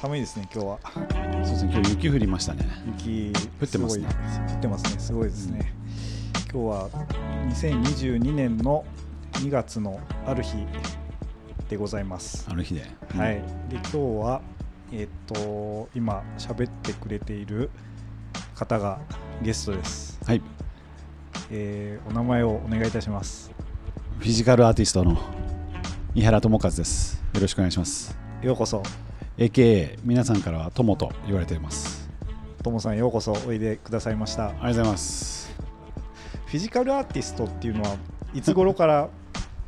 寒いですね今日は。そうですね今日雪降りましたね。雪降ってますね。降ってますね。すごいですね、今日は2022年の2月のある日でございます、ある日で、はい。で今日はえっ、と今喋ってくれている方がゲストです、はい。えーお名前をお願いいたします。フィジカルアーティストの井原智和です。よろしくお願いします。ようこそ AKA 皆さんからは友と言われています。ともさんようこそおいでくださいました。ありがとうございます。フィジカルアーティストっていうのはいつ頃から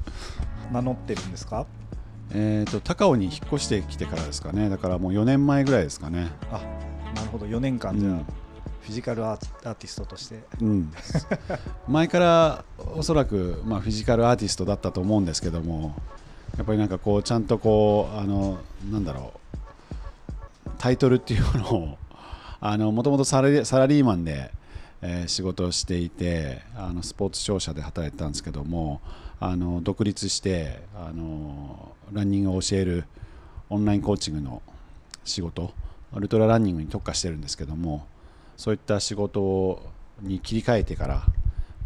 名乗ってるんですか？えっ、と高尾に引っ越してきてからですかね。だからもう4年前ぐらいですかね。あなるほど。4年間じゃあ、うん。フィジカルアーアーティストとして。うん、前からおそらく、まあ、フィジカルアーティストだったと思うんですけどもやっぱりなんかこうちゃんとこうあのなんだろうタイトルっていうのを あのもともとサラリサラリーマンで、えー仕事をしていてあのスポーツ商社で働いてたんですけどもあの独立してあのランニングを教えるオンラインコーチングの仕事ウルトラランニングに特化してるんですけどもそういった仕事に切り替えてから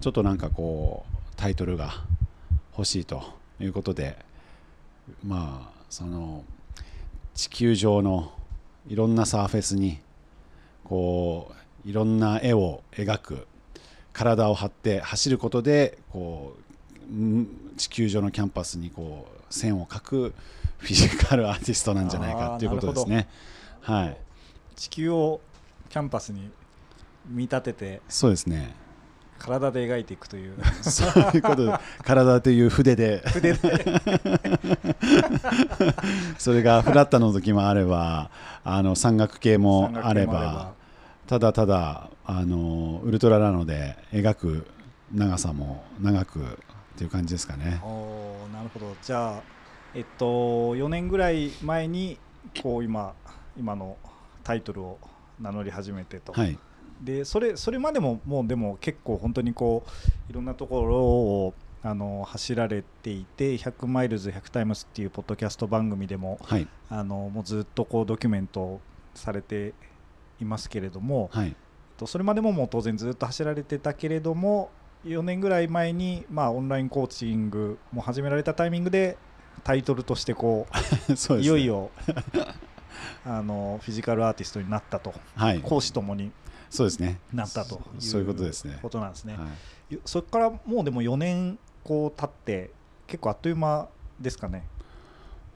ちょっとなんかこうタイトルが欲しいということでまあその地球上のいろんなサーフェスにこういろんな絵を描く体を張って走ることでこうん地球上のキャンパスにこう線を描くフィジカルアーティストなんじゃないかということですね。はい、地球をキャンパスに見立ててそうですね。体で描いていくという。そういうこと。で体という筆で。筆で。それがフラッタの時もあればあの山岳系もあれもばただただあのウルトラなので描く長さも長くっていう感じですかね。おーなるほど。じゃあえっと4年ぐらい前にこう今今のタイトルを名乗り始めてと、はい、でそれそれまでももうでも結構本当にこういろんなところをあの走られていて100マイルズ100タイムスっていうポッドキャスト番組でもはい、あのもうずっとこうドキュメントされていますけれども、はい、とそれまでももう当然ずっと走られてたけれども4年ぐらい前に、まあ、オンラインコーチングも始められたタイミングでタイトルとしてこう ね。いよいよあのフィジカルアーティストになったと。はい、講師ともにそうですね。なったというそういうことですね。ことなんですね。はい、そこからもうでも4年こう経って結構あっという間ですかね。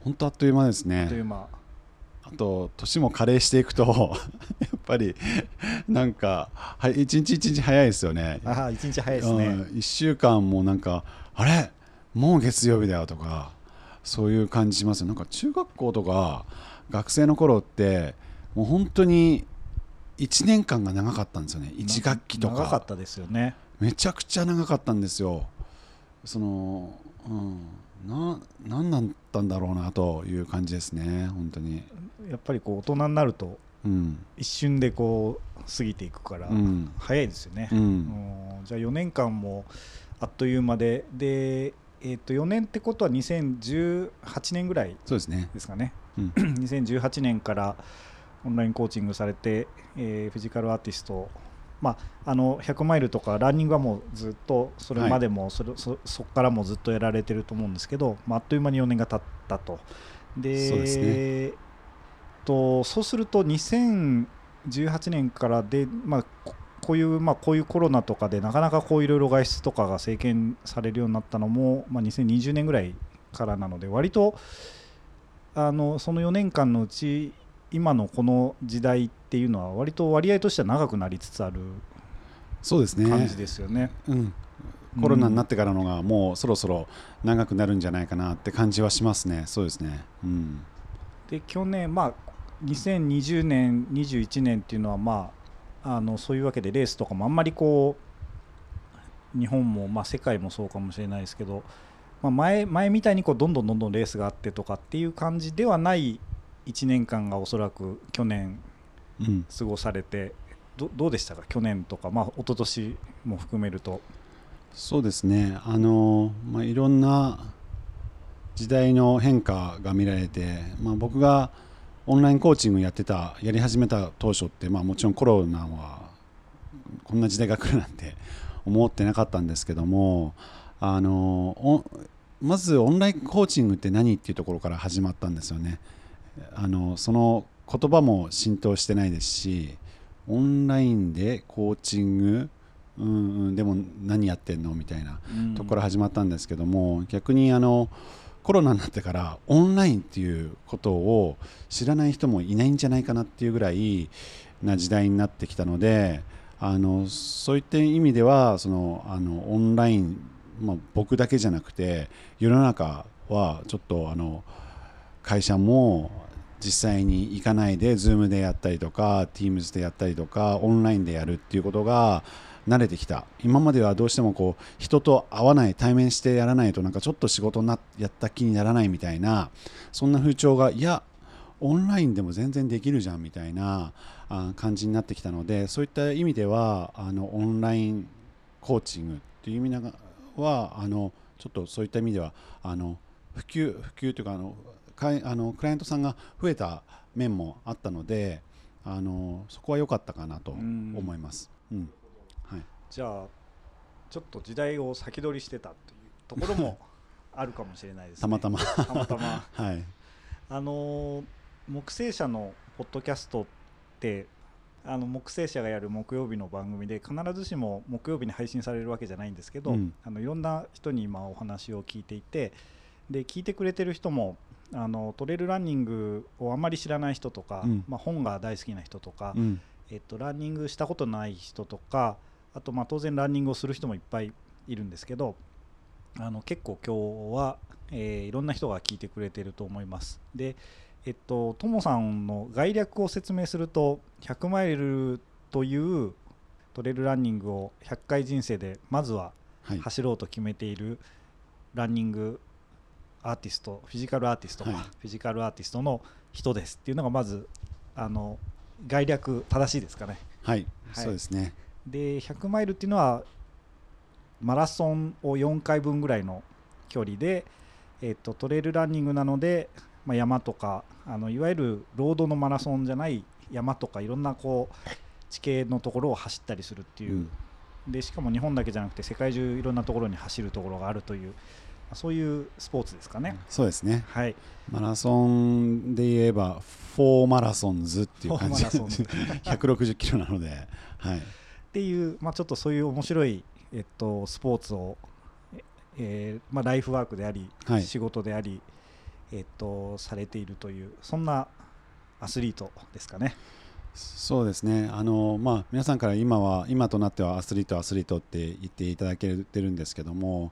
本当あっという間ですね。あっという間。あと年も加齢していくと やっぱりなんかはい一日一日早いですよね。ああ、一日早いですね。うん、1週間もなんかあれ？もう月曜日だよとかそういう感じしますよなんか中学校とか学生の頃ってもう本当に1年間が長かったんですよね。1学期とか。長かったですよね。めちゃくちゃ長かったんですよ。そのうんな何だったんだろうなという感じですね本当に。やっぱりこう大人になるとうん。一瞬でこう過ぎていくからうん。早いですよね。ううん。んじゃあ4年間もあっという間でで、えー、と4年ってことは2018年ぐらいそうですね。ですかね。うん。2018年からオンラインコーチングされて、えーフィジカルアーティスト、まあ、あの100マイルとかランニングはもうずっとそれまでもそれ、そそこからもずっとやられてると思うんですけど、まあ、あっという間に4年が経ったと。でそうですねとそうすると2018年からで、まあ、ここういう、まあ、こういうコロナとかでなかなかこういろいろ外出とかが制限されるようになったのも、まあ、2020年ぐらいからなので割とあのその4年間のうち今のこの時代っていうのは割と割合としては長くなりつつあるそうですね。感じですよね。うん、コロナになってからのがもうそろそろ長くなるんじゃないかなって感じはしますね、そうですね。うん、で去年、まあ、2020年、21年っていうのは、まあ、あのそういうわけでレースとかもあんまりこう日本も、まあ、世界もそうかもしれないですけど、まあ、前前みたいにこうどんどんどんどんレースがあってとかっていう感じではない1年間がおそらく去年うん、過ごされてどどうでしたか？去年とか、まあ、一昨年も含めると。そうですね、あのまあ、いろんな時代の変化が見られて、まあ、僕がオンラインコーチングやってたやり始めた当初って、まあ、もちろんコロナはこんな時代が来るなんて 思ってなかったんですけどもあのまずオンラインコーチングって何っていうところから始まったんですよね。あのその言葉も浸透してないですしオンラインでコーチングうんうん、でも何やってんのみたいなところ始まったんですけども、逆にあのコロナになってからオンラインっていうことを知らない人もいないんじゃないかなっていうぐらいな時代になってきたのであのそういった意味ではそのあのオンライン、まあ、僕だけじゃなくて世の中はちょっとあの会社も実際に行かないで Zoom でやったりとか Teams でやったりとかオンラインでやるっていうことが慣れてきた。今まではどうしてもこう人と会わない対面してやらないとなんかちょっと仕事なやった気にならないみたいなそんな風潮がいやオンラインでも全然できるじゃんみたいな感じになってきたのでそういった意味ではあのオンラインコーチングっていう意味はあのちょっとそういった意味ではあの普及普及というかあのあのクライアントさんが増えた面もあったのであのそこは良かったかなと思います。うん。じゃあちょっと時代を先取りしてたというところも あるかもしれないですね。たまたま。たまたま。はい。あの木星社のポッドキャストってあの木星社がやる木曜日の番組で必ずしも木曜日に配信されるわけじゃないんですけど、うん、あのいろんな人に今お話を聞いていてで聞いてくれてる人もあのトレイルランニングをあまり知らない人とか、うん、まあ、本が大好きな人とか、うん、えっと、ランニングしたことない人とかあとまあ当然ランニングをする人もいっぱいいるんですけどあの結構今日は、えー、いろんな人が聞いてくれてると思います。でえっと、ともさんの概略を説明すると100マイルというトレイルランニングを100回人生でまずは走ろうと決めているランニングアーティストフィジカルアーティスト、はい、フィジカルアーティストの人ですっていうのがまずあの概略正しいですかね。はい、はい、そうですね。で100マイルっていうのはマラソンを4回分ぐらいの距離で、えーと、トレイルランニングなので、まあ、山とかあのいわゆるロードのマラソンじゃない山とかいろんなこう地形のところを走ったりするっていう、うん、でしかも日本だけじゃなくて世界中いろんなところに走るところがあるというそういうスポーツですかね。そうですね。はい。マラソンで言えばフォーマラソンズっていう感じ で160キロなので、はい。っていう、まあ、ちょっとそういう面白い、えっと、スポーツを、えーまあ、ライフワークであり、はい、仕事であり、えっと、されているというそんなアスリートですかね。そうですねあの、まあ、皆さんから今は今となってはアスリートアスリートって言っていただけてるんですけども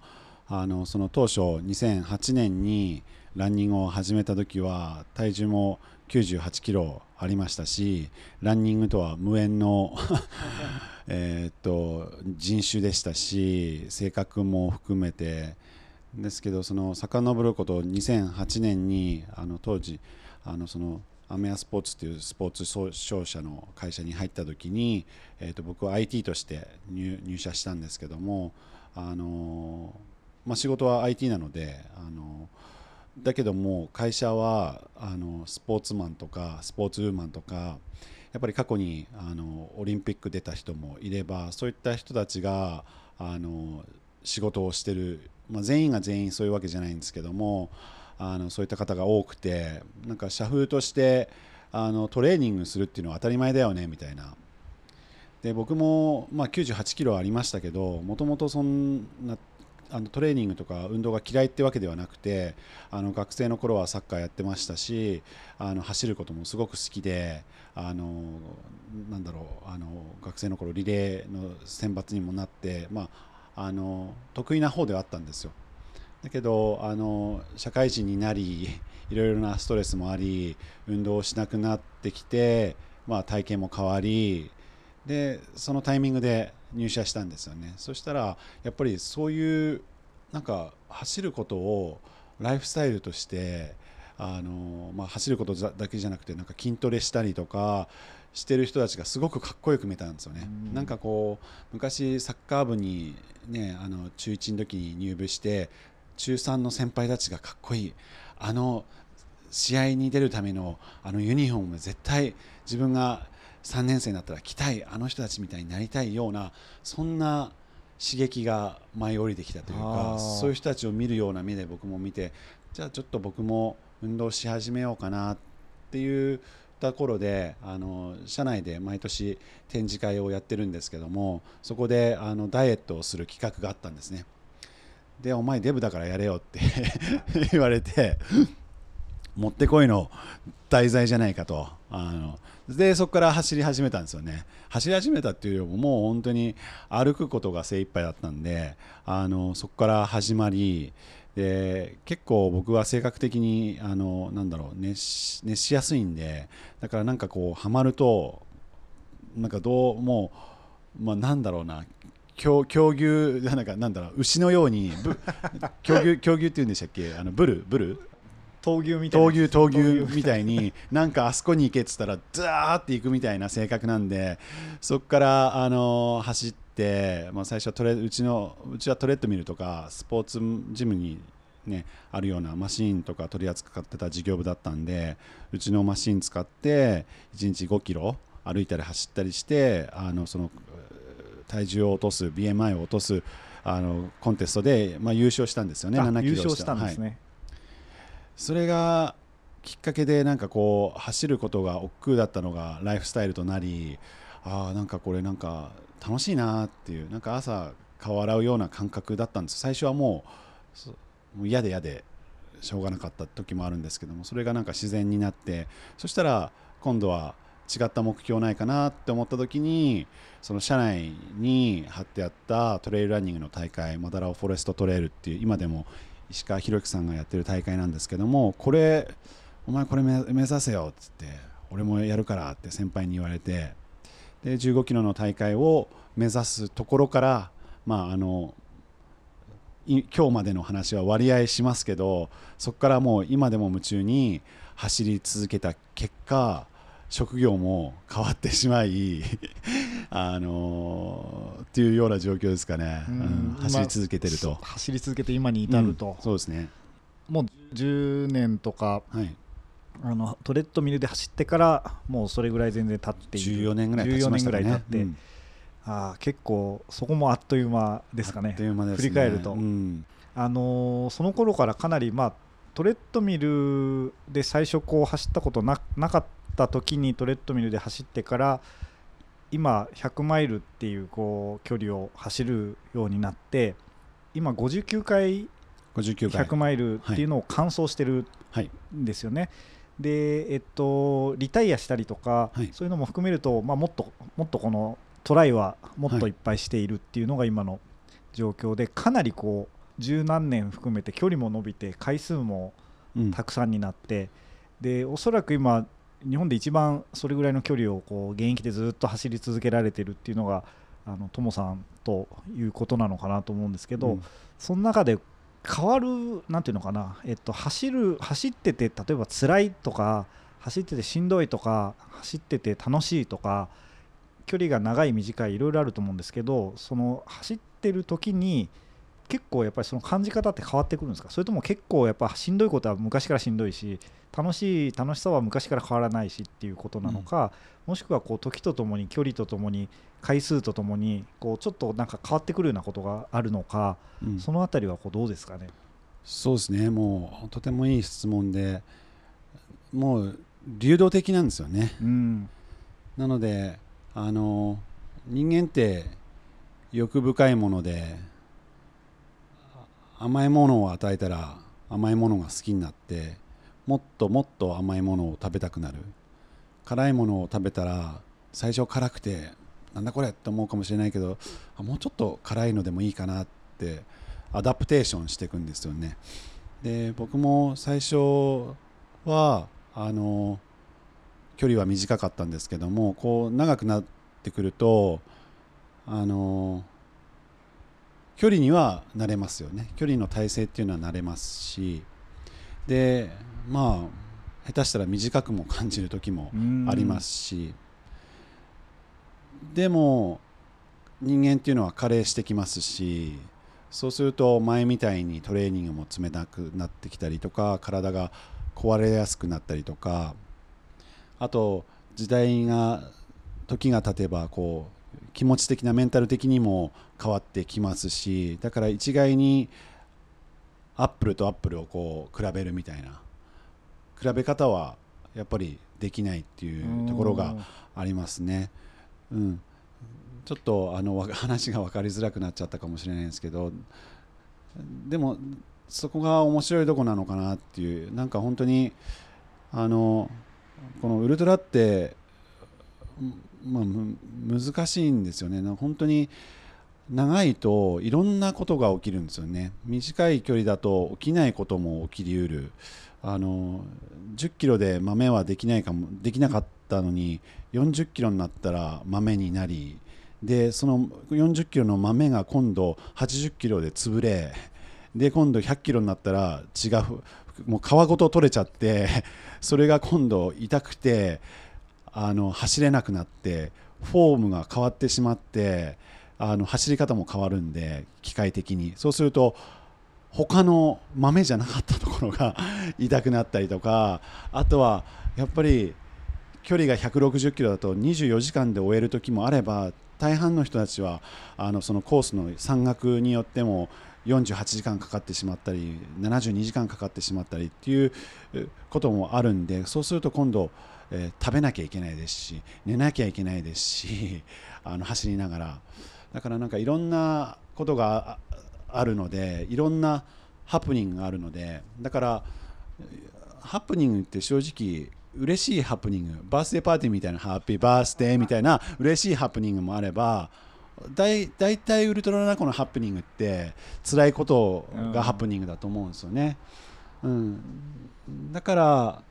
あのその当初2008年にランニングを始めた時は体重も98キロありましたしランニングとは無縁の えっと人種でしたし性格も含めて。ですけどその遡ること2008年にあの当時あのそのアメアスポーツというスポーツ商社の会社に入った時に、えー、と僕は IT として入社したんですけどもあの、まあ、仕事は IT なのであのだけども会社はあのスポーツマンとかスポーツウーマンとかやっぱり過去にあのオリンピック出た人もいればそういった人たちがあの仕事をしてる、まあ、全員が全員そういうわけじゃないんですけどもあのそういった方が多くてなんか社風としてあのトレーニングするっていうのは当たり前だよねみたいな。で僕も、まあ、98キロありましたけどもともとそんなあのトレーニングとか運動が嫌いってわけではなくてあの学生の頃はサッカーやってましたしあの走ることもすごく好きであのなんだろうあの学生の頃リレーの選抜にもなって、まあ、あの得意な方ではあったんですよ。だけどあの社会人になり いろいろなストレスもあり運動をしなくなってきて、まあ、体型も変わりでそのタイミングで入社したんですよね。そしたらやっぱりそういうなんか走ることをライフスタイルとしてあの、まあ、走ることだけじゃなくてなんか筋トレしたりとかしてる人たちがすごくかっこよく見えたんですよね、ん、なんかこう昔サッカー部に、ね、あの中1の時に入部して中3の先輩たちがかっこいいあの試合に出るためのあのユニフォーム絶対自分が3年生になったら着たいあの人たちみたいになりたいようなそんな刺激が舞い降りてきたというかそういう人たちを見るような目で僕も見てじゃあちょっと僕も運動し始めようかなっていうところであの社内で毎年展示会をやってるんですけどもそこであのダイエットをする企画があったんですね。でお前デブだからやれよって 言われてもってこいの題材じゃないかとあのでそこから走り始めたんですよね。走り始めたっていうよりももう本当に歩くことが精一杯だったんであのそこから始まりで結構僕は性格的にあのなんだろう熱し熱しやすいんでだからなんかこうはまるとなんかどうもうまあ、なんだろうな狂狂牛なんかなんだろう牛のように狂 牛狂牛って言うんでしたっけ？あのブルブル？闘牛みたいな。闘牛闘牛みたいになんかあそこに行けっつったらザーって行くみたいな性格なんでそこからあの走って、まあ、最初はトレうちのうちはトレッドミルとかスポーツジムにね、あるようなマシーンとか取り扱ってた事業部だったんでうちのマシーン使って1日5キロ歩いたり走ったりしてあのその体重を落とす BMI を落とすあのコンテストで、まあ、優勝したんですよね。あ7キロ優勝したんですはい。ね、それがきっかけでなんかこう走ることが億劫だったのがライフスタイルとなりああなんかこれなんか楽しいなっていうなんか朝顔洗うような感覚だったんです。最初はもう嫌で嫌でしょうがなかった時もあるんですけどもそれがなんか自然になってそしたら今度は違った目標ないかなって思った時にその社内に貼ってあったトレイルランニングの大会マダラオフォレストトレイルっていう今でも石川博之さんがやってる大会なんですけどもこれお前これ目指せよっつって俺もやるからって先輩に言われてで15キロの大会を目指すところからまああの今日までの話は割合しますけどそこからもう今でも夢中に走り続けた結果職業も変わってしまい あのーっていうような状況ですかね、うんうん走り続けてると。走り続けて今に至ると。うん、そうですね。もう10年とかはい。あのトレッドミルで走ってからもうそれぐらい全然経っている。14年ぐらい経ちましたかね。14年ぐらい経って、うん。あー結構そこもあっという間ですかね。ね。振り返ると。うん。あのーその頃からかなり、まあ、トレッドミルで最初こう走ったことななかった時にトレッドミルで走ってから今100マイルっていうこう距離を走るようになって今59回59回。100マイルっていうのを完走してるはいんですよね。で、えっと、リタイアしたりとか、はい。そういうのも含めると、まあ、もっともっとこのトライはもっといっぱいしているっていうのが今の状況で、かなりこう十何年含めて距離も伸びて回数もうん。たくさんになって、でおそらく今日本で一番それぐらいの距離をこう現役でずっと走り続けられてるっていうのがあのトモさんということなのかなと思うんですけど、うん。その中で変わるなんていうのかな、えっと、走る走ってて例えば辛いとか走っててしんどいとか走ってて楽しいとか距離が長い短いいろいろあると思うんですけどその走ってる時に結構やっぱりその感じ方って変わってくるんですか？それとも結構やっぱしんどいことは昔からしんどいし楽しい楽しさは昔から変わらないしっていうことなのか、もしくはこう時とともに距離とともに回数とともにこうちょっとなんか変わってくるようなことがあるのか、うん。そのあたりはこうどうですかね？そうですね。もうとてもいい質問でもう流動的なんですよね。うん。なのであの人間って欲深いものであ甘いものを与えたら甘いものが好きになってもっともっと甘いものを食べたくなる。辛いものを食べたら最初辛くてなんだこれって思うかもしれないけどあもうちょっと辛いのでもいいかなってアダプテーションしていくんですよね。で僕も最初はあの距離は短かったんですけどもこう長くなってくるとあの距離には慣れますよね。距離の体勢っていうのは慣れますし。でまあ下手したら短くも感じる時もありますし。でも人間っていうのは加齢してきますしそうすると前みたいにトレーニングも冷たくなってきたりとか体が壊れやすくなったりとかあと時代が時が経てばこう気持ち的なメンタル的にも変わってきますしだから一概にアップルとアップルをこう比べるみたいな比べ方はやっぱりできないっていうところがありますね。うん、ちょっとあの話が分かりづらくなっちゃったかもしれないんですけどでもそこが面白いとこなのかなっていうなんか本当にあのこのウルトラってまあ、難しいんですよね。本当に長いといろんなことが起きるんですよね。短い距離だと起きないことも起きりうる。あの10キロで豆はできないかもできなかったのに40キロになったら豆になりでその40キロの豆が今度80キロで潰れで今度100キロになったら血がもう皮ごと取れちゃってそれが今度痛くてあの走れなくなってフォームが変わってしまってあの走り方も変わるんで機械的に。そうすると他の豆じゃなかったところが 痛くなったりとかあとはやっぱり距離が160キロだと24時間で終える時もあれば大半の人たちはあのそのコースの山岳によっても48時間かかってしまったり72時間かかってしまったりっていうこともあるんでそうすると今度、えー、食べなきゃいけないですし寝なきゃいけないですし あの走りながら。だからなんかいろんなことがあるのでいろんなハプニングがあるのでだからハプニングって正直嬉しいハプニングバースデーパーティーみたいなハッピーバースデーみたいな嬉しいハプニングもあれば大体ウルトラナコのハプニングって辛いことがハプニングだと思うんですよね、うん、だから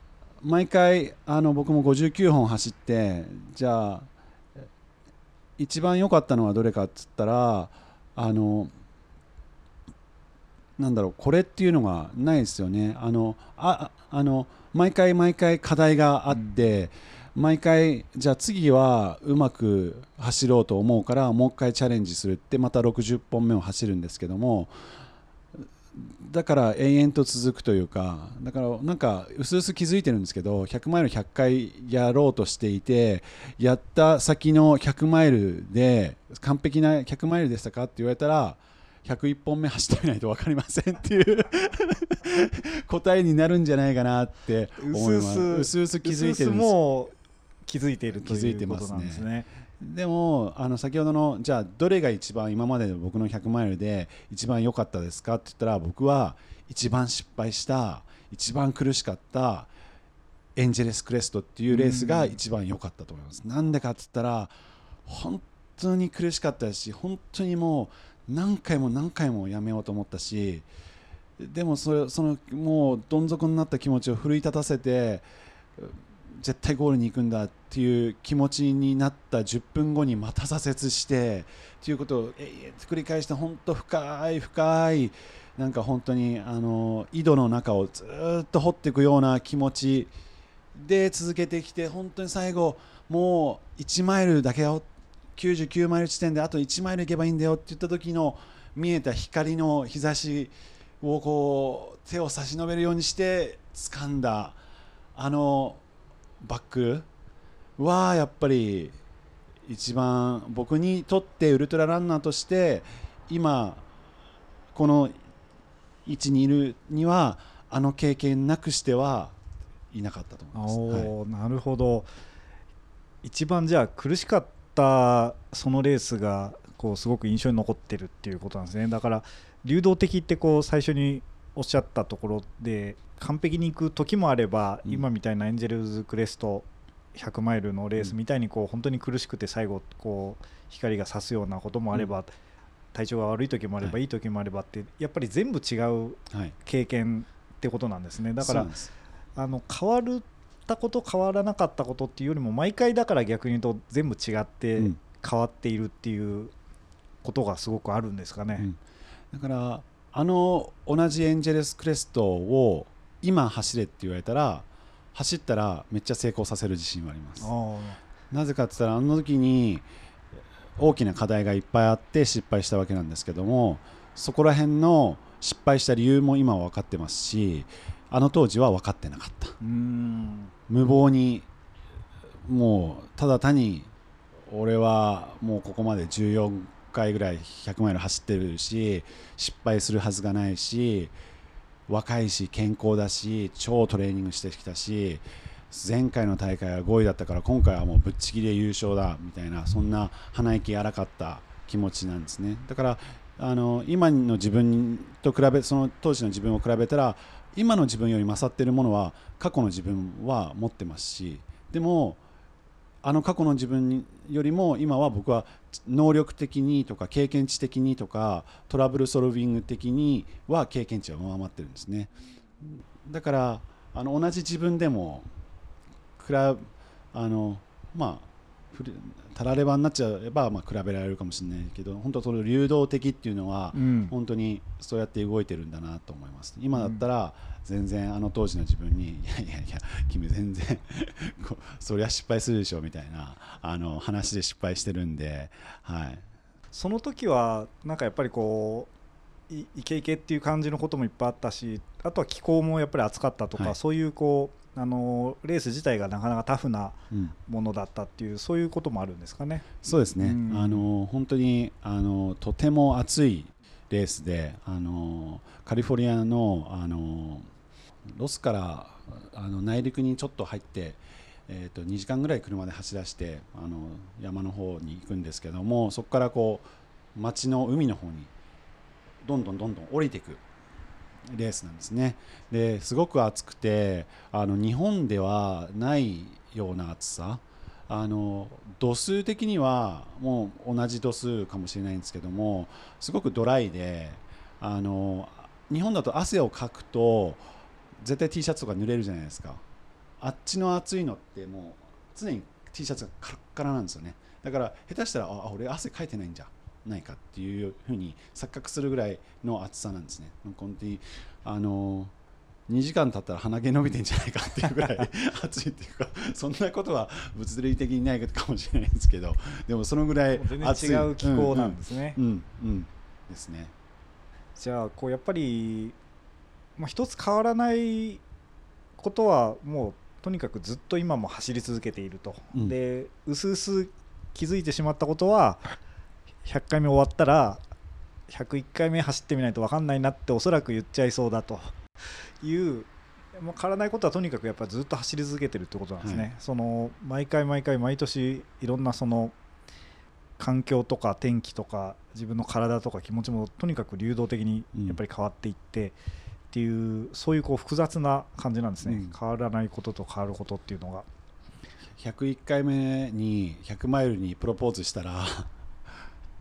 毎回あの僕も59本走ってじゃあ一番良かったのはどれかっつったらあのなんだろうこれっていうのがないですよね。あのああの毎回毎回課題があって、うん、毎回じゃあ次はうまく走ろうと思うからもう一回チャレンジするってまた60本目を走るんですけどもだから延々と続くというかだからなんかうすうす気づいてるんですけど100マイル100回やろうとしていてやった先の100マイルで完璧な100マイルでしたかって言われたら101本目走ってみないと分かりませんっていう 答えになるんじゃないかなって思います。うすうす気づいてるんです。もう気づいているということなんですねでもあの先ほどのじゃあどれが一番今までの僕の100マイルで一番良かったですかって言ったら僕は一番失敗した一番苦しかったエンジェレスクレストっていうレースが一番良かったと思います。なんでかって言ったら本当に苦しかったし本当にもう何回も何回もやめようと思ったしでもそれそのもうどん底になった気持ちを奮い立たせて絶対ゴールに行くんだっっていう気持ちになった10分後にまた挫折してということを繰り返して本当深い深いなんか本当にあの井戸の中をずっと掘っていくような気持ちで続けてきて本当に最後もう1マイルだけよ99マイル地点であと1マイル行けばいいんだよって言った時の見えた光の日差しをこう手を差し伸べるようにして掴んだあのバックはやっぱり一番僕にとってウルトラランナーとして今この位置にいるにはあの経験なくしてはいなかったと思います。はい、なるほど。一番じゃあ苦しかったそのレースがこうすごく印象に残ってるっていうことなんですね。だから流動的ってこう最初におっしゃったところで完璧にいく時もあれば、うん、今みたいなエンジェルズクレスト100マイルのレースみたいにこう本当に苦しくて最後こう光が差すようなこともあれば、うん、体調が悪い時もあれば、はい、いい時もあればってやっぱり全部違う経験ってことなんですね、だからあの変わるったこと変わらなかったことっていうよりも毎回だから逆に言うと全部違って変わっているっていうことがすごくあるんですかね、うん、だからあの同じエンジェルスクレストを今走れって言われたら走ったらめっちゃ成功させる自信はあります。なぜかって言ったらあの時に大きな課題がいっぱいあって失敗したわけなんですけどもそこら辺の失敗した理由も今は分かってますしあの当時は分かってなかった。うん。無謀にもうただ単に俺はもうここまで14回ぐらい100マイル走ってるし失敗するはずがないし若いし健康だし超トレーニングしてきたし前回の大会は5位だったから今回はもうぶっちぎりで優勝だみたいなそんな鼻息荒かった気持ちなんですね。だからあの今の自分と比べその当時の自分を比べたら今の自分より勝っているものは過去の自分は持ってますしでもあの過去の自分よりも今は僕は能力的にとか経験値的にとかトラブルソルビング的には経験値は上回ってるんですね。だからあの同じ自分でも比べあのまあたらればになっちゃえば、まあ、比べられるかもしれないけど本当その流動的っていうのは、うん。本当にそうやって動いてるんだなと思います。今だったら全然あの当時の自分に、いやいやいや君全然 こそりゃ失敗するでしょみたいなあの話で失敗してるんで、はい、その時はなんかやっぱりこういイケイケっていう感じのこともいっぱいあったしあとは気候もやっぱり暑かったとか、はい。そういうこうあのレース自体がなかなかタフなうん、ものだったっていうそういうこともあるんですかね。そうですね、うん。あの本当にあのとても暑いレースであのカリフォルニアのあのロスからあの内陸にちょっと入って、えー、と2時間ぐらい車で走らせてあの山の方に行くんですけどもそこからこう町の海の方にどんどんどんどん降りていくレースなんですね。ですごく暑くてあの日本ではないような暑さ。あの度数的にはもう同じ度数かもしれないんですけどもすごくドライであの日本だと汗をかくと絶対 T シャツとか濡れるじゃないですか。あっちの暑いのってもう常に T シャツがカラッカラなんですよね。だから下手したらああ俺汗かいてないんじゃ。ないかっていうふうに錯覚するぐらいの暑さなんですね。本当にあの2時間経ったら鼻毛伸びてんじゃないかっていうぐらい 暑いっていうかそんなことは物理的にないかもしれないんですけどでもそのぐらい全暑い然違う気候なんですね。うんうん、うんですね。じゃあこうやっぱり、まあ、一つ変わらないことはもうとにかくずっと今も走り続けていると、うん。でうすうす気づいてしまったことは100回目終わったら101回目走ってみないと分かんないなっておそらく言っちゃいそうだと。いう、まあ、変わらないことはとにかくやっぱずっと走り続けてるってことなんですね。はい。その毎回毎回毎年いろんなその環境とか天気とか自分の体とか気持ちもとにかく流動的にやっぱり変わっていって、っていうそういうこう複雑な感じなんですね、うん。変わらないことと変わることっていうのが。101回目に100マイルにプロポーズしたら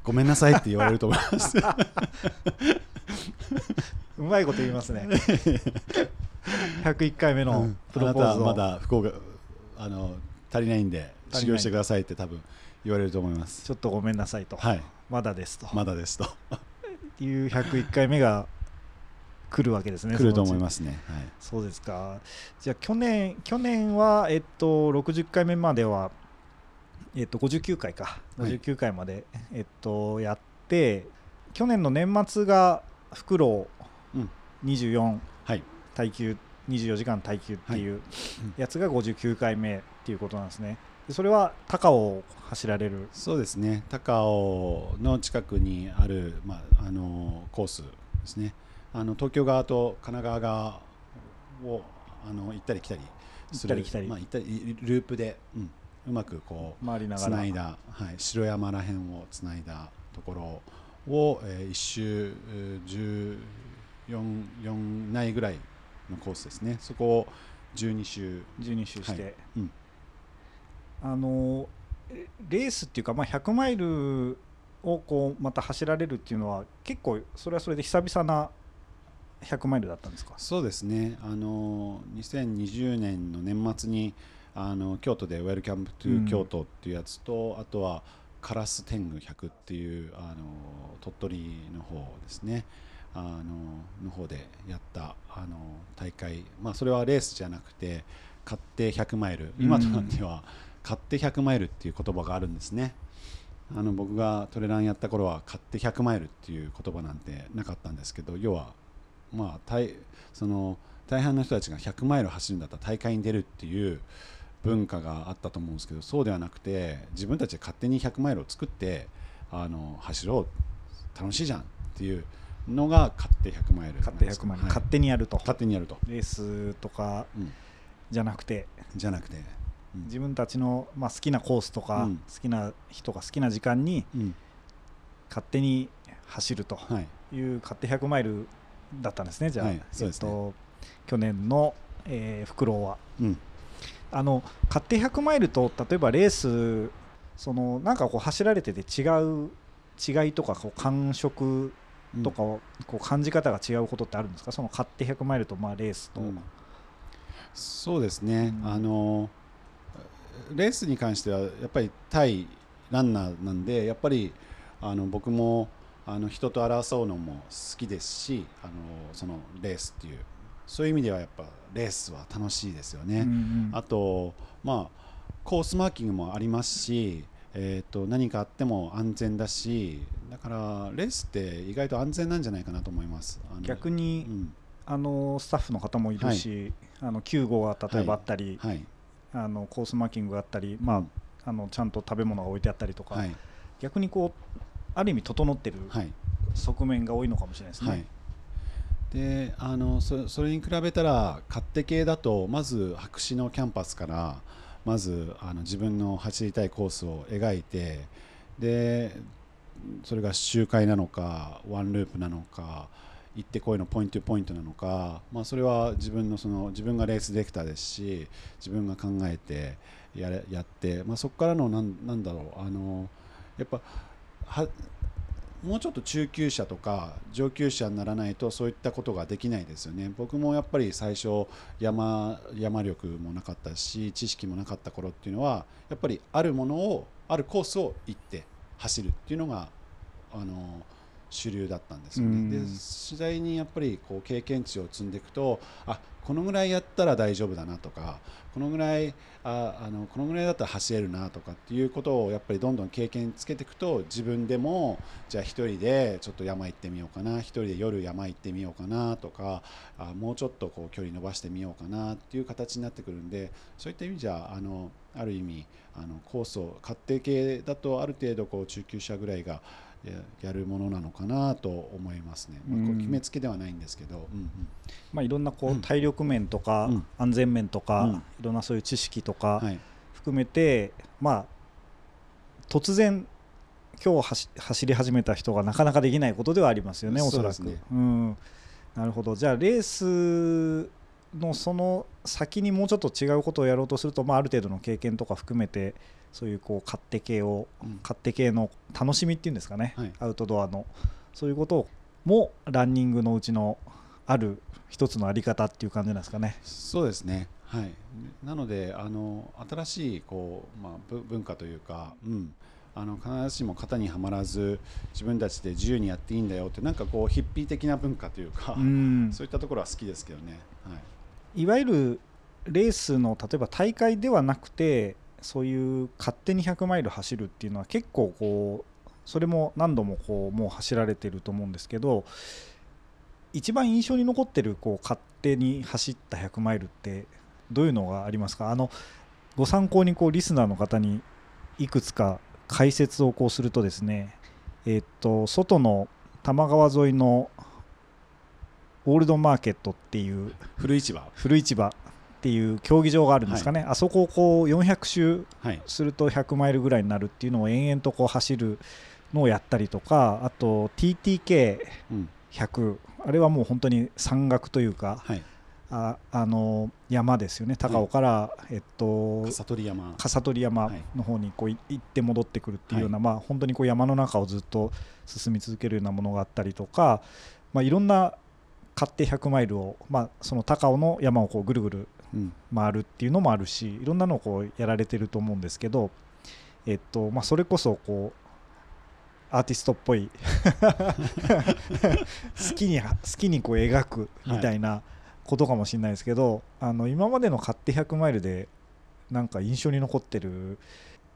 ごめんなさいって言われると思います。うまいこと言いますね。101回目のプロポーズを、あなたはまだ不幸があの足りないんで修行してくださいって多分言われると思います。ちょっとごめんなさいと、はい。まだですと、まだですと。いう101回目が来るわけですね来ると思いすますね、はい、そうですか。じゃあ去年去年は、えっと、60回目までは、えっと、59回かはい。59回まで、えっと、やって去年の年末がフクロウうん24はい。耐久24時間耐久っていうやつが59回目っていうことなんですね。でそれは高尾を走られる？そうですね。高尾の近くにある、まあ、あのコースですね。あの東京側と神奈川側をあの行ったり来たりする。行ったり来たり。まあ、行ったりループで、うん、うまくこう回りながら。つないだ、はい、城山らへんをつないだところを、えー、1周えー14 4内ぐらいのコースですね。そこを12周。12周して、はい。うん。あのえレースっていうか、まあ、100マイルをこうまた走られるっていうのは結構それはそれで久々な100マイルだったんですか？そうですね。あの2020年の年末にあの京都でウェルキャンプトゥ京都っていうやつと、あとはカラス天狗100っていうあの鳥取の方ですね。あのの方でやったあの大会、まあ、それはレースじゃなくて買って100マイル。今となっては買って100マイルっていう言葉があるんですね。あの僕がトレランやった頃は買って100マイルっていう言葉なんてなかったんですけど要はまあ大その大半の人たちが100マイル走るんだったら大会に出るっていう文化があったと思うんですけどそうではなくて自分たちで勝手に100マイルを作ってあの走ろう楽しいじゃんっていうのが勝手100マイル勝手100マイル、はい。勝手にやると。勝手にやると、レースとかうん。じゃなくて。じゃなくて、うん。自分たちの、まあ、好きなコースとか、うん。好きな人が好きな時間にうん。勝手に走るとはい。いう勝手100マイルだったんですねじゃあ、はい。そうですね。えっと、去年の、えー、フクロウは。うんあの勝手100マイルと例えばレースそのなんかこう走られてて違う違いとかこう感触うん。とかをこう感じ方が違うことってあるんですか？その勝手100マイルとまあレースと、うん。そうですね、うん。あのレースに関してはやっぱり対ランナーなんでやっぱりあの僕もあの人と争うのも好きですしあのそのレースっていうそういう意味ではやっぱレースは楽しいですよね。うんうん。あと、まあ、コースマーキングもありますし、えー、と何かあっても安全だしだからレースって意外と安全なんじゃないかなと思います。逆に、うん。あのスタッフの方もいるし、あの救護が例えばあったり、はい。あのコースマーキングがあったり、まあ、あのちゃんと食べ物が置いてあったりとか、はい。逆にこうある意味整ってるはい。側面が多いのかもしれないですね。であのそそれに比べたら勝手系だとまず白紙のキャンパスからまずあの自分の走りたいコースを描いてでそれが周回なのかワンループなのか行ってこいのポイントポイントなのか、まあ、それは自分のその自分がレースディレクターですし自分が考えてやれやって、まあ、そこからのなんなんだろうあのやっぱはもうちょっと中級者とか上級者にならないとそういったことができないですよね。僕もやっぱり最初山山力もなかったし知識もなかった頃っていうのはやっぱりあるものをあるコースを行って走るっていうのがあの主流だったんですようんね。で次第にやっぱりこう経験値を積んでいくとあこのぐらいやったら大丈夫だなとかこのぐらいああのこのぐらいだったら走れるなとかっていうことをやっぱりどんどん経験つけていくと自分でもじゃあ一人でちょっと山行ってみようかな一人で夜山行ってみようかなとかあもうちょっとこう距離伸ばしてみようかなっていう形になってくるんでそういった意味じゃあのある意味あのコースを勝手系だとある程度こう中級者ぐらいがややるものなのかなと思いますね、まあこううん決めつけではないんですけど、うんうん。まあ、いろんなこううん。体力面とか、うん。安全面とか、うん。いろんなそういう知識とかはい。含めて、まあ、突然今日走走り始めた人がなかなかできないことではありますよねおそらく。ねうん、なるほど。じゃあレースのその先にもうちょっと違うことをやろうとすると、まあ、ある程度の経験とか含めてそういうこう勝手系をうん。勝手系の楽しみっていうんですかね、はい。アウトドアの。そういうこともランニングのうちのある一つのあり方っていう感じなんですかね。そうですね、はい、なのであの新しいこう、まあ、ぶ文化というか、うん、あの必ずしも型にはまらず自分たちで自由にやっていいんだよってなんかこうヒッピー的な文化というか、うん。そういったところは好きですけどね。はい。いわゆるレースの例えば大会ではなくてそういう勝手に100マイル走るっていうのは結構こうそれも何度もこうもう走られてると思うんですけど一番印象に残ってるこう勝手に走った100マイルってどういうのがありますか？あのご参考にこうリスナーの方にいくつか解説をこうするとですねえっと外の多摩川沿いのオールドマーケットっていう古市場、古市場っていう競技場があるんですかね、あそこをこう400周はい。すると100マイルぐらいになるっていうのを延々とこう走るのをやったりとかあと TTK100 うん。あれはもう本当に山岳というかはい、ああの山ですよね。高尾から、えっと笠取山、笠取山の方にこうい行って戻ってくるっていうような、まあ、本当にこう山の中をずっと進み続けるようなものがあったりとか、まあ、いろんな勝手100マイルを、まあ、その高尾の山をこうぐるぐるうん回るっていうのもあるしいろんなのをこうやられてると思うんですけど、えっとまあ、それこそこうアーティストっぽい 好きに好きにこう描くみたいなことかもしれないですけど、あの今までの勝手100マイルでなんか印象に残ってる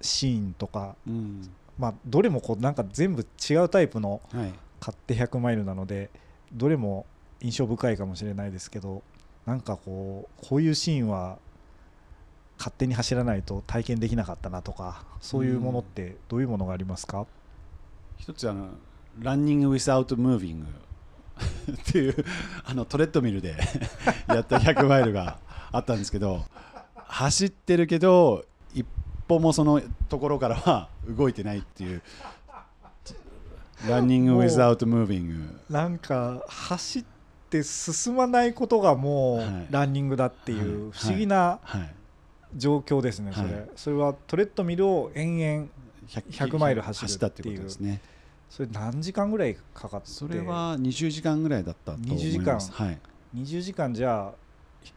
シーンとか、うん。まあ、どれもこうなんか全部違うタイプのはい。勝手100マイルなのでどれも印象深いかもしれないですけどなんかこうこういうシーンは勝手に走らないと体験できなかったなとかそういうものってどういうものがありますか、一つあのランニング・ウィス・アウト・ムービングっていうあのトレッドミルで やった100マイルがあったんですけど走ってるけど一歩もそのところからは 動いてないっていう。ランニング・ウィズ・アウト・ムービングなんか走って進まないことがもはい。うランニングだっていうはい。不思議なはい。状況ですね、それ、はい。それはトレッドミルを延々100マイル走るったっていうことですね。それ何時間ぐらいかかって？それは20時間ぐらいだったと思います。20時間。はい、20時間じゃあ、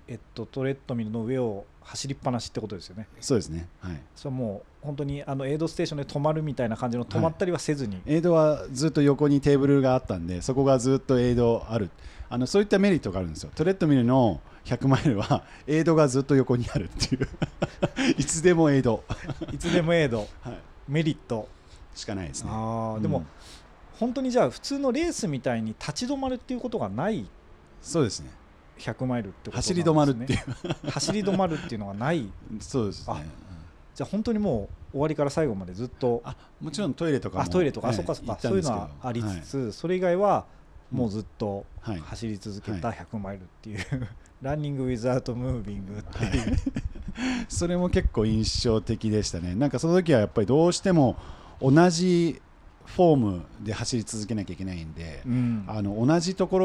えっと、トレッドミルの上を走りっぱなしってことですよね。そうですね。はい。それはもう本当にあのエイドステーションで止まるみたいな感じの止まったりはせずに、エイドはずっと横にテーブルがあったんでそこがずっとエイドあるあのそういったメリットがあるんですよ。トレッドミルの100マイルはエイドがずっと横にあるっていう。いつでもエイド、いつでもエイド。はい、メリット。しかないですね。あーうん。でも、本当にじゃあ普通のレースみたいに立ち止まるっていうことがない。そうですね。100マイルってことね。走り止まるっていう。走り止まるっていうのがない。そうですね。あじゃあ本当にもう終わりから最後までずっと。あもちろんトイレとかもあトイレとか、あはいそっか。そっかそういうのはありつつ、それ以外はもうずっとはい。走り続けた100マイルっていう、ランニング・ウィズ・アウト・ムービングっていう、はい。それも結構印象的でしたね。なんかその時はやっぱりどうしても同じフォームで走り続けなきゃいけないんで、うん。あの同じとこ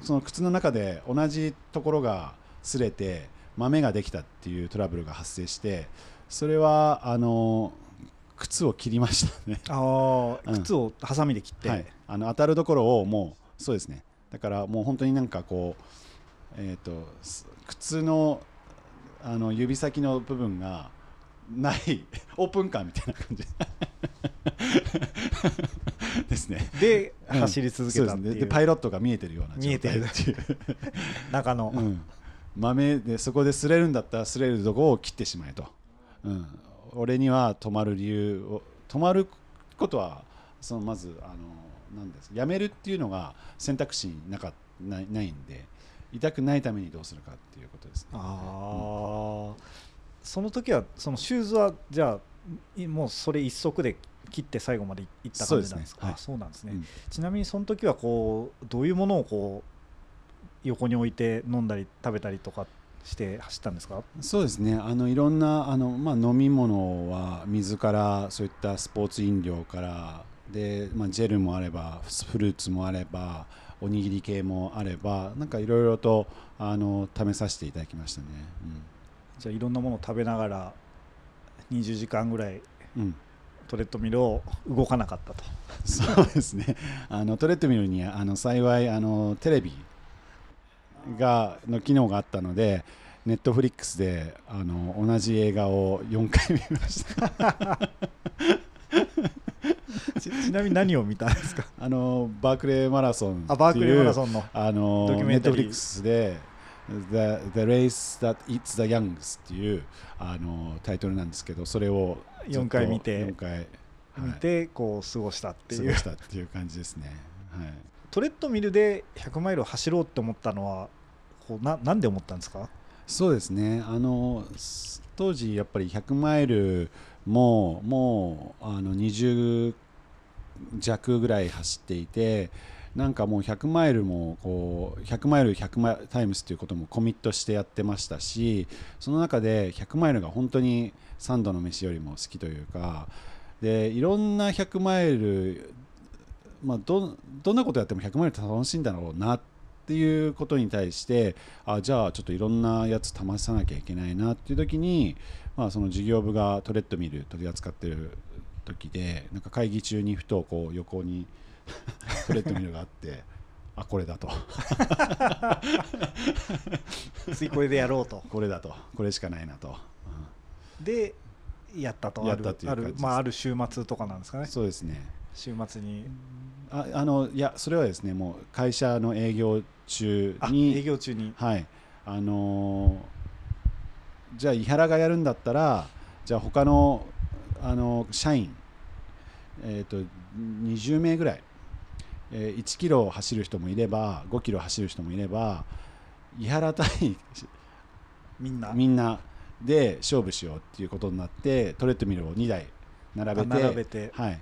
ろその靴の中で同じところが擦れて豆ができたっていうトラブルが発生してそれはあの靴を切りましたね、あーうん。靴をハサミで切って、はい、あの当たるところをもうそうですね。だからもう本当になんかこう、えー、とす靴のあの指先の部分がない オープンカーみたいな感じ。ですね。でうん。走り続けたっていう,、そうでパイロットが見えてるような状見えてる態っていう、中の、うん、豆でそこで擦れるんだったら擦れるとこを切ってしまえと、うん、俺には止まる理由を止まることはそのまずあのなんです。やめるっていうのが選択肢になかないないんで痛くないためにどうするかっていうことですね。ああその時はそのシューズはじゃあいもうそれ一足で切って最後までいった感じなんですか？そうですね。はい。あそうなんですね、うん。ちなみにその時はこうどういうものをこう横に置いて飲んだり食べたりとかして走ったんですか？そうですね。あのいろんなあの、まあ、飲み物は水からそういったスポーツ飲料からで、まあ、ジェルもあればフルーツもあればおにぎり系もあればなんかいろいろとあの試させていただきましたね。じゃあいろんなものを食べながら20時間ぐらいうんうん。トレッドミルを動かなかったと。そうですね。あのトレッドミルにあの幸いあのテレビがの機能があったのでネットフリックスであの同じ映画を4回見ました。ちちなみに何を見たんですか？あのバークレーマラソンっていうあバークレーマラソンのあのドキュメンタリー。ネットフリックスで The, The Race That Eats the Youngs っていうあのタイトルなんですけどそれをずっと4回見て4回、はい。見てこう過ごしたっていう。過ごしたっていう感じですね。はいトレッドミルで100マイルを走ろうって思ったのはこうななんで思ったんですか？そうですね。あの当時やっぱり100マイルももうあの20弱ぐらい走っていてなんかもう100マイルもこう100マイル100マイルタイムスということもコミットしてやってましたしその中で100マイルが本当に3度の飯よりも好きというかでいろんな100マイル、まあ、どどんなことやっても100マイル楽しいんだろうなっていうことに対してあじゃあちょっといろんなやつ試さなきゃいけないなっていう時に、まあ、その事業部がトレッドミル取り扱ってる時でなんか会議中にふとこう横に トレッドミルがあってあこれだと。ついこれでやろうと。これだと。これしかないなと、でやったと。やっあるまあある週末とかなんですかね。そうですね。週末にああのいやそれはですねもう会社の営業中あに営業中に。はい。あのーじゃあ井原がやるんだったらじゃあ他のあの社員えー、と20名ぐらいえー1キロ走る人もいれば5キロ走る人もいれば井原対みんな。みんなで勝負しようっていうことになってトレッドミルを2台並べて並べて。はい、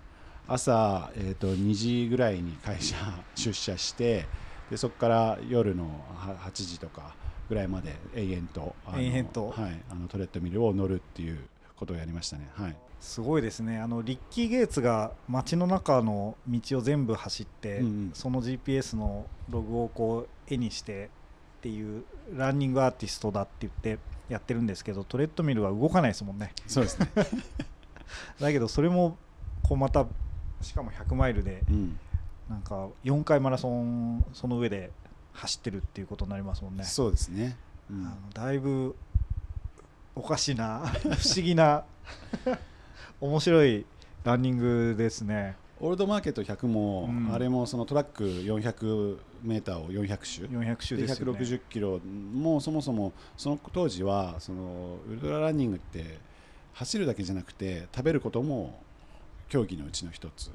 朝、えー、と2時ぐらいに会社出社してでそこから夜のは8時とかぐらいまで永遠とあの延々と？はい、あのトレッドミルを乗るっていうことをやりましたね。はい。すごいですね。あのリッキー・ゲイツが街の中の道を全部走って、うんうん。その GPS のログをこう絵にしてっていうランニングアーティストだって言ってやってるんですけどトレッドミルは動かないですもんね。そうですね、だけどそれもこうまたしかも100マイルでうん。なんか4回マラソンその上で走ってるっていうことになりますもんね。そうですね、うん。あのだいぶおかしな 不思議な 面白いランニングですね。オールドマーケット100も、うん。あれもそのトラック400メーターを400周400周でね。160キロもそもそもその当時はそのウルトラランニングって走るだけじゃなくて食べることも競技のうちの一つ。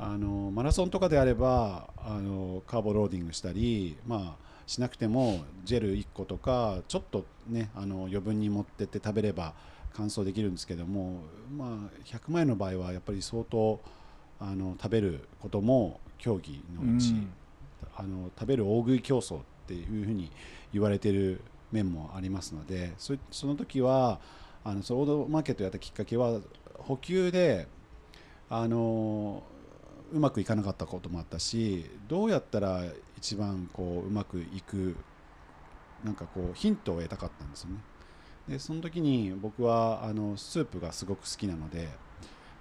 あのマラソンとかであればあのカーボローディングしたり、まあ、しなくてもジェル1個とかちょっと、ね、あの余分に持ってって食べれば完走できるんですけども、まあ、100マイルの場合はやっぱり相当あの食べることも競技のうち、うん。あの食べる大食い競争っていうふうに言われている面もありますのでそその時はあのそのオールドマーケットやったきっかけは補給であのうまくいかなかったこともあったしどうやったら一番こううまくいくなんかこうヒントを得たかったんですよね。でその時に僕はあのスープがすごく好きなので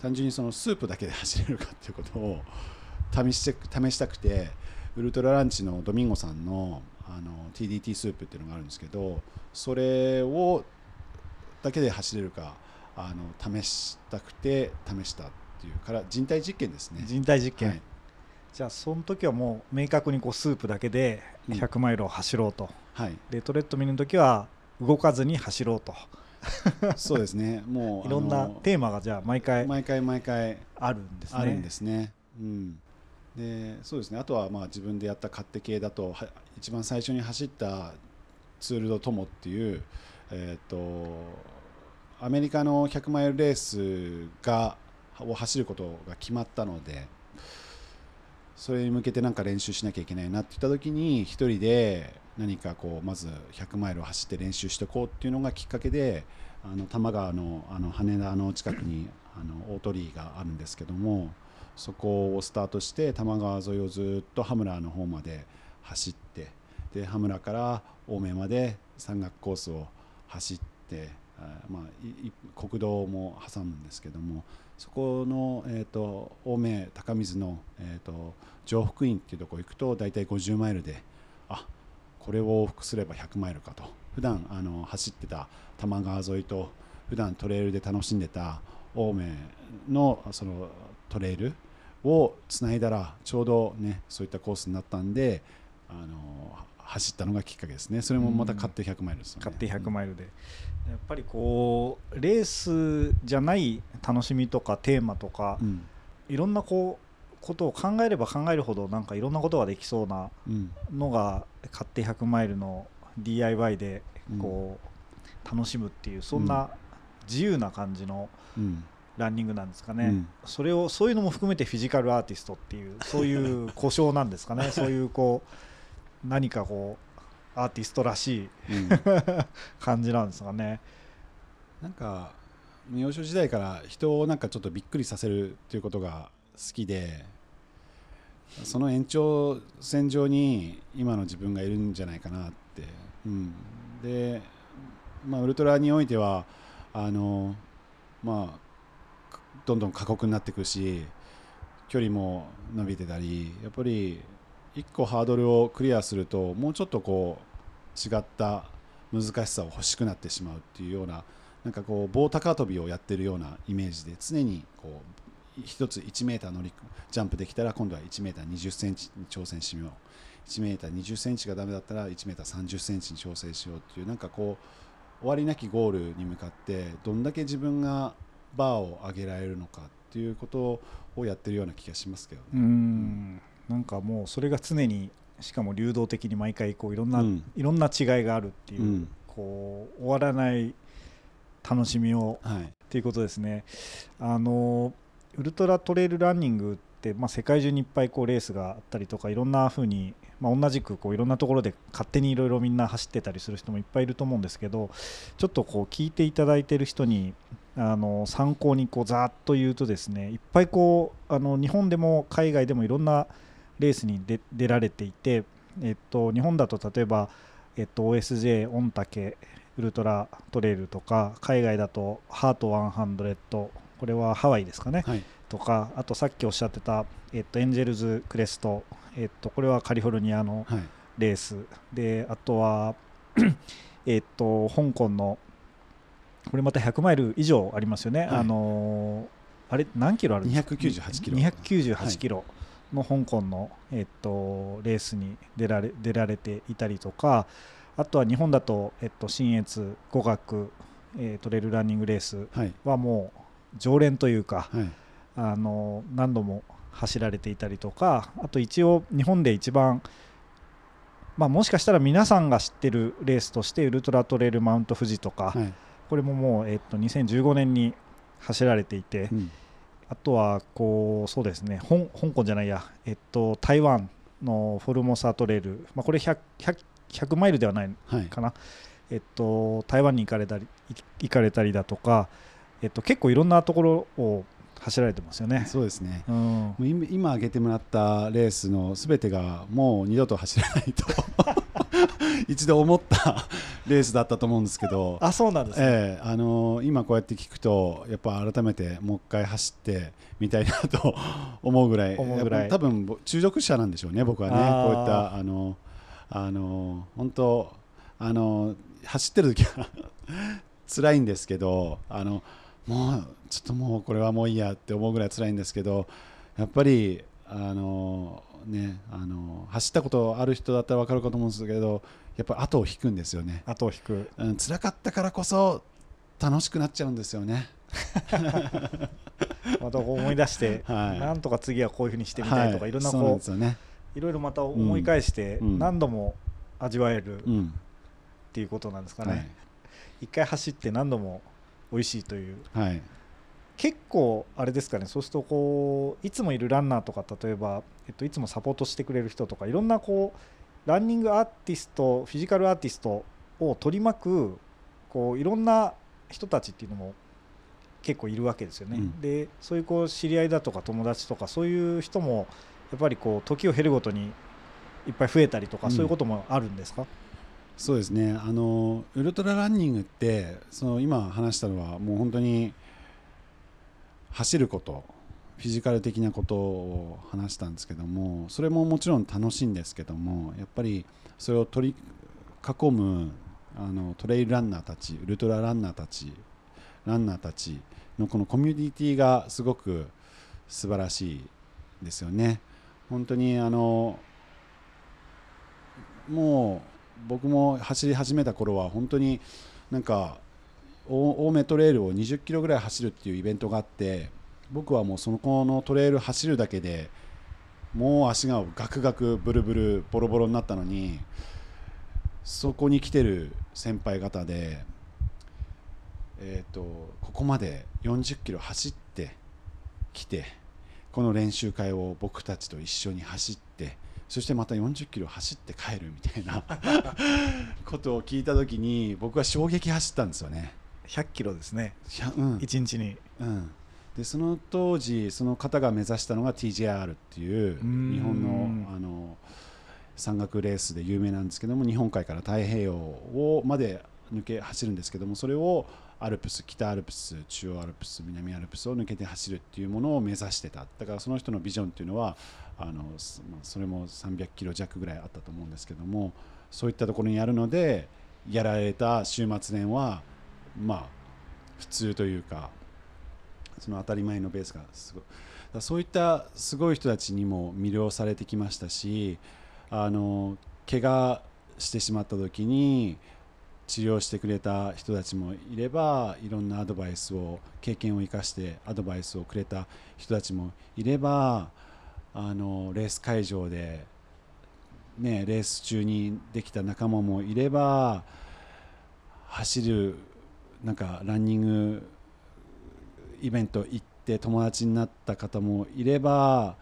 単純にそのスープだけで走れるかっていうことを試して試したくてウルトラランチのドミンゴさんのあの TDT スープっていうのがあるんですけどそれをだけで走れるかあの試したくて試したっていうから人体実験ですね。人体実験、はい。じゃあその時はもう明確にこうスープだけでうん。100マイルを走ろうと、はい、でトレッドミルの時は動かずに走ろうと。そうですね。もう いろんなテーマがじゃあ毎回毎回毎回あるんですね。あるんですね。うん、でそうですね。あとはまあ自分でやった勝手系だとは一番最初に走ったツール・ド・トモっていう、えー、とアメリカの100マイルレースがを走ることが決まったのでそれに向けてなんか練習しなきゃいけないなって言った時に一人で何かこうまず100マイルを走って練習しておこうっていうのがきっかけであの多摩川のあの羽田の近くにあの大鳥居があるんですけどもそこをスタートして多摩川沿いをずっと羽村の方まで走ってで羽村から青梅まで山岳コースを走ってまあ、国道も挟むんですけどもそこの、えー、と青梅高水の、えー、と上福院っていうところ行くと大体50マイルであこれを往復すれば100マイルかと。普段あの走ってた多摩川沿いと普段トレイルで楽しんでた青梅のそのトレイルをつないだらちょうどねそういったコースになったんであの走ったのがきっかけですね。それもまた勝手100マイルですよね。勝手100マイルで、やっぱりこうレースじゃない楽しみとかテーマとか、うん。いろんなこうことを考えれば考えるほどなんかいろんなことができそうなうん。のが勝手100マイルの DIY でこう、楽しむっていうそんな自由な感じのうん。ランニングなんですかね、うん。それをそういうのも含めてフィジカルアーティストっていうそういう故障なんですかね。そういうこう何かこうアーティストらしいうん。感じなんですかね。なんか幼少時代から人をなんかちょっとびっくりさせるっていうことが好きでその延長線上に今の自分がいるんじゃないかなって、うん、で、まあ、ウルトラにおいてはあのまあかどんどん過酷になっていくし距離も伸びてたりやっぱり一個ハードルをクリアするともうちょっとこう違った難しさを欲しくなってしまうっていうようななんかこう棒高跳びをやってるようなイメージで常にこう一つ1メーター乗りジャンプできたら今度は1メーター20センチに挑戦しよう1メーター20センチがダメだったら1メーター30センチに挑戦しようっていうなんかこう終わりなきゴールに向かってどんだけ自分がバーを上げられるのかっていうことをやってるような気がしますけどね。うんなんかもうそれが常にしかも流動的に毎回こういろんな、うん。いろんな違いがあるっていう、うん。こう終わらない楽しみをはい。っていうことですね。あのウルトラトレイルランニングって、まあ、世界中にいっぱいこうレースがあったりとかいろんな風に、まあ、同じくこういろんなところで勝手にいろいろみんな走ってたりする人もいっぱいいると思うんですけどちょっとこう聞いていただいている人にあの参考にこうざーっと言うとですねいっぱいこうあの日本でも海外でもいろんなレースに出出られていて、えっと、日本だと例えば、えっと、OSJ 御嶽ウルトラトレイルとか海外だとハート100これはハワイですかね、はい。とかあとさっきおっしゃってた、えっと、エンジェルズクレスト、えっと、これはカリフォルニアのはい。レース。であとは えっと香港のこれまた100マイル以上ありますよね、はい。あのーあれ何キロあるんですか？298キロ。298キロの香港の、えっと、レースに出られ出られていたりとかあとは日本だと、えっと、新越語学、えートレイルランニングレースはい。はもう常連というか、はい。あの何度も走られていたりとかあと一応日本で一番、まあ、もしかしたら皆さんが知ってるレースとしてウルトラトレイルマウント富士とか、はい。これももう、えっと、2015年に走られていて、うんあとはこうそうですね。香香港じゃないや、えっと、台湾のフォルモサトレイル、まあ、これ 100, 100, 100マイルではないはい。かな、えっと、台湾に行かれたり行行かれたりだとか、えっと、結構いろんなところを走られてますよね。そうですね。うん。今今挙げてもらったレースのすべてがもう二度と走らないと。一度思ったレースだったと思うんですけど、あそうなんですね、ええあの今こうやって聞くとやっぱ改めてもう一回走ってみたいなと 思うぐらい。思うぐらい。多分ぼ中毒者なんでしょうね僕はね。こういったあのあの本当あの走ってる時は 辛いんですけどあのもうちょっともうこれはもういいやって思うぐらい辛いんですけどやっぱりあのねあの走ったことある人だったら分かるかと思うんですけどやっぱり後を引くんですよね。後を引く。うん、辛かったからこそ楽しくなっちゃうんですよね。また思い出して、はい。なんとか次はこういうふうにしてみたいとか、、はい。ろんなこですよね。ういろいろまた思い返してうん。何度も味わえるっうん、ていうことなんですかはい。ね、一回走って何度も美味しいという。はい。結構あれですかね。そうするとこういつもいるランナーとか例えば、えっと、いつもサポートしてくれる人とかいろんなこうランニングアーティストフィジカルアーティストを取り巻くこういろんな人たちっていうのも結構いるわけですよね。うん。でそういうこう知り合いだとか友達とかそういう人もやっぱりこう時を経るごとにいっぱい増えたりとか、うん。そういうこともあるんですか？そうですねあのウルトラランニングってその今話したのはもう本当に走ることフィジカル的なことを話したんですけどもそれももちろん楽しいんですけどもやっぱりそれを取り囲むあのトレイルランナーたちウルトラランナーたちランナーたちのこのコミュニティがすごく素晴らしいですよね。本当にあのもう僕も走り始めた頃は本当になんか青梅トレイルを20キロぐらい走るっていうイベントがあって僕はもうその子のトレイル走るだけでもう足がガクガクブルブルボロボロになったのにそこに来てる先輩方で、えー、とここまで40キロ走ってきてこの練習会を僕たちと一緒に走ってそしてまた40キロ走って帰るみたいな ことを聞いた時に僕は衝撃走ったんですよね。100キロですね。うん。1日に。うん、でその当時その方が目指したのが TJR っていううん。日本のあの山岳レースで有名なんですけども日本海から太平洋をまで抜け走るんですけどもそれをアルプス北アルプス中央アルプス南アルプスを抜けて走るっていうものを目指してた。だからその人のビジョンっていうのはあのまそれも300キロ弱ぐらいあったと思うんですけどもそういったところにやるのでやられた週末年はまあ普通というかその当たり前のベースがすごい。だそういったすごい人たちにも魅了されてきましたしあの怪我してしまった時に治療してくれた人たちもいればいろんなアドバイスを経験を生かしてアドバイスをくれた人たちもいればあのレース会場で、ね、レース中にできた仲間もいれば走るなんかランニングイベント行って友達になった方もいれば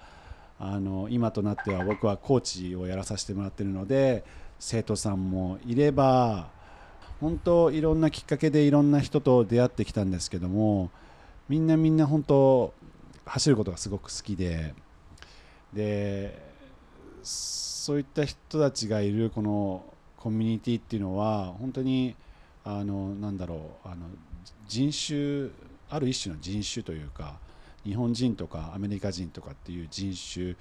あの今となっては僕はコーチをやらさせてもらってるので生徒さんもいれば本当いろんなきっかけでいろんな人と出会ってきたんですけどもみんなみんな本当走ることがすごく好きででそういった人たちがいるこのコミュニティっていうのは本当にあのなんだろうあの人種ある一種の人種というか日本人とかアメリカ人とかっていう人種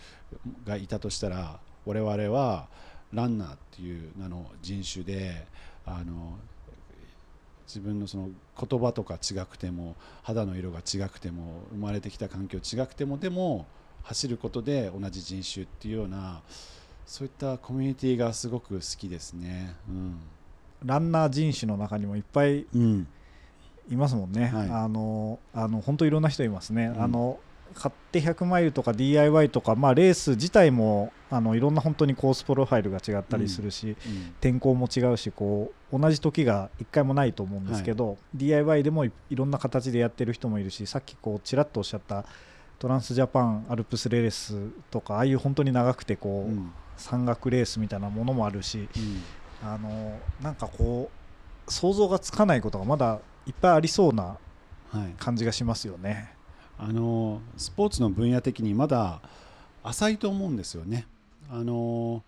がいたとしたら我々はランナーっていう名の人種であの自分のその言葉とか違くても肌の色が違くても生まれてきた環境違くてもでも走ることで同じ人種っていうようなそういったコミュニティがすごく好きですね。うん、ランナー人種の中にもいっぱい、うん。いますもんね、はい、あのあの本当いろんな人いますね、うん、あの買って100マイルとか DIY とか、まあ、レース自体もあのいろんな本当にコースプロファイルが違ったりするし、うんうん、天候も違うしこう同じ時が1回もないと思うんですけど、はい、DIY でもいろんな形でやってる人もいるしさっきこうちらっとおっしゃったトランスジャパンアルプスレースとかああいう本当に長くてこう、山岳レースみたいなものもあるし、あのなんかこう想像がつかないことがまだいっぱいありそうな感じがしますよね。はい、あのスポーツの分野的にまだ浅いと思うんですよね。あの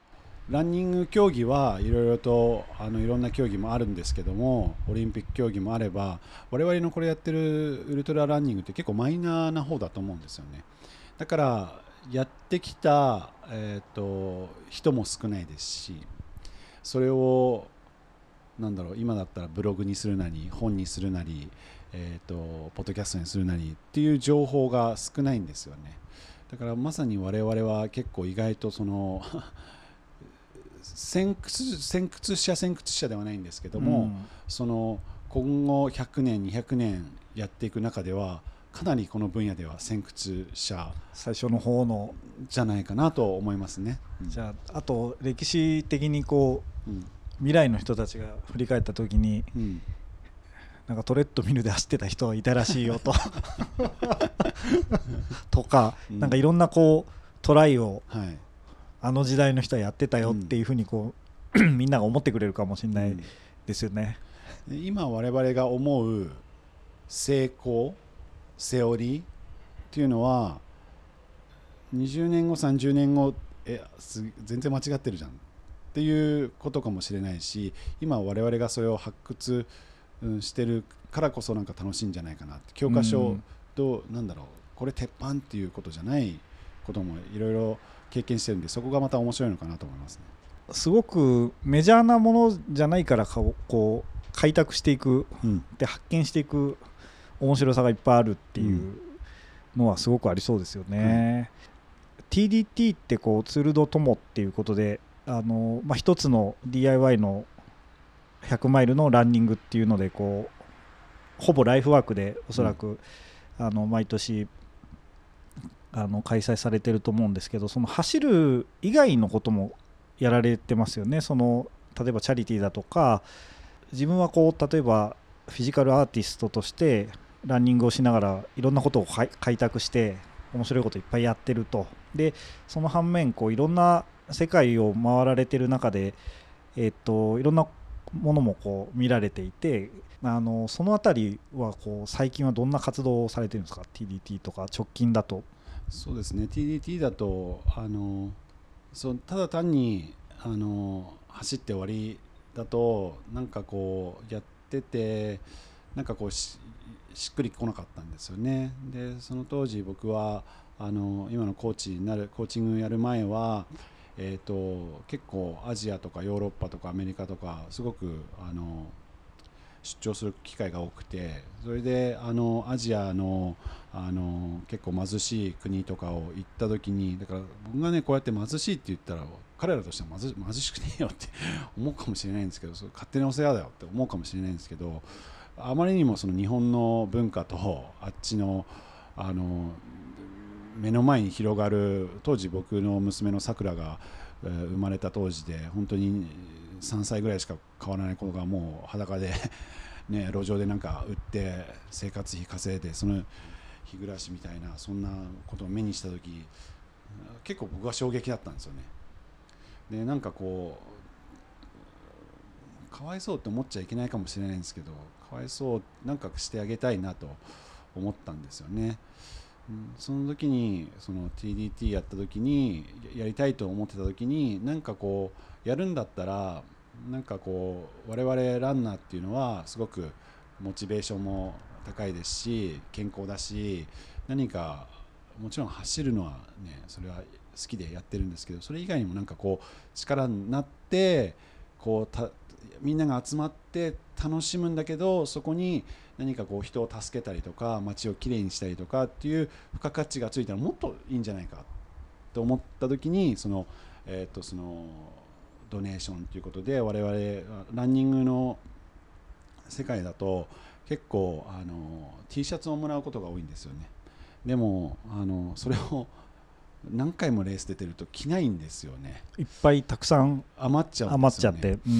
ランニング競技はいろいろとあのいろんな競技もあるんですけどもオリンピック競技もあれば我々のこれやってるウルトラランニングって結構マイナーな方だと思うんですよねだからやってきた、えーと人も少ないですしそれをなんだろう今だったらブログにするなり本にするなり、えーと、ポッドキャストにするなりっていう情報が少ないんですよね。だからまさに我々は結構意外とその先駆先駆者先駆者ではないんですけども、うん、その今後100年200年やっていく中ではかなりこの分野では先駆者最初の方のじゃないかなと思いますね。じゃああと歴史的にこう、うん。未来の人たちが振り返った時に、うん、なんかトレッドミルで走ってた人はいたらしいよと。とか、うん、なんかいろんなこうトライを、はい、あの時代の人はやってたよっていうふうにこう、うん、みんなが思ってくれるかもしれないですよね。今我々が思う成功セオリーっていうのは20年後30年後え全然間違ってるじゃんっていうことかもしれないし今我々がそれを発掘してるからこそなんか楽しいんじゃないかな教科書と、うん、なんだろう。これ鉄板っていうことじゃないこともいろいろ経験してるんでそこがまた面白いのかなと思いますね。すごくメジャーなものじゃないからこう開拓していく、うん、で発見していく面白さがいっぱいあるっていうのはすごくありそうですよね。うん、TDT ってこうツールド友っていうことであの、まあ、一つの DIY の100マイルのランニングっていうのでこうほぼライフワークでおそらく、うん、あの毎年あの開催されてると思うんですけどその走る以外のこともやられてますよね。その例えばチャリティーだとか自分はこう例えばフィジカルアーティストとしてランニングをしながらいろんなことを開拓して面白いこといっぱいやってると。でその反面こういろんな世界を回られてる中で、えーと、いろんなものもこう見られていてあのその辺りはこう最近はどんな活動をされてるんですか？TDT とか直近だと。そうですね TDT だとあのそただ単にあの走って終わりだとなんかこうやっててなんかこうしっくりこなかったんですよね。でその当時僕はあの今のコーチになるコーチングやる前はえーと、結構アジアとかヨーロッパとかアメリカとかすごくあの出張する機会が多くてそれであのアジアのあの結構貧しい国とかを行った時にだから僕がねこうやって貧しいって言ったら彼らとしては貧貧しくねえよって 思うかもしれないんですけどそれ勝手にお世話だよって思うかもしれないんですけどあまりにもその日本の文化とあっちのあの目の前に広がる当時僕の娘のさくらが、生まれた当時で本当に3歳ぐらいしか変わらない子がもう裸で、ね、路上でなんか売って生活費稼いでその日暮らしみたいなそんなことを目にした時結構僕は衝撃だったんですよね。でなんかこうかわいそうって思っちゃいけないかもしれないんですけどかわいそうなんかしてあげたいなと思ったんですよね。その時にその TDT やった時にやりたいと思ってた時になんかこうやるんだったらなんかこう我々ランナーっていうのはすごくモチベーションも高いですし健康だし何かもちろん走るのはねそれは好きでやってるんですけどそれ以外にもなんかこう力になってこうみんなが集まって楽しむんだけどそこに何かこう人を助けたりとか街をきれいにしたりとかっていう付加価値がついたらもっといいんじゃないかと思った時にその,、えー、とそのドネーションということで我々ランニングの世界だと結構あの T シャツをもらうことが多いんですよね。でもあのそれを何回もレース出てると着ないんですよね。いっぱいたくさん余っちゃうん余っですよね。ちゃって、うん。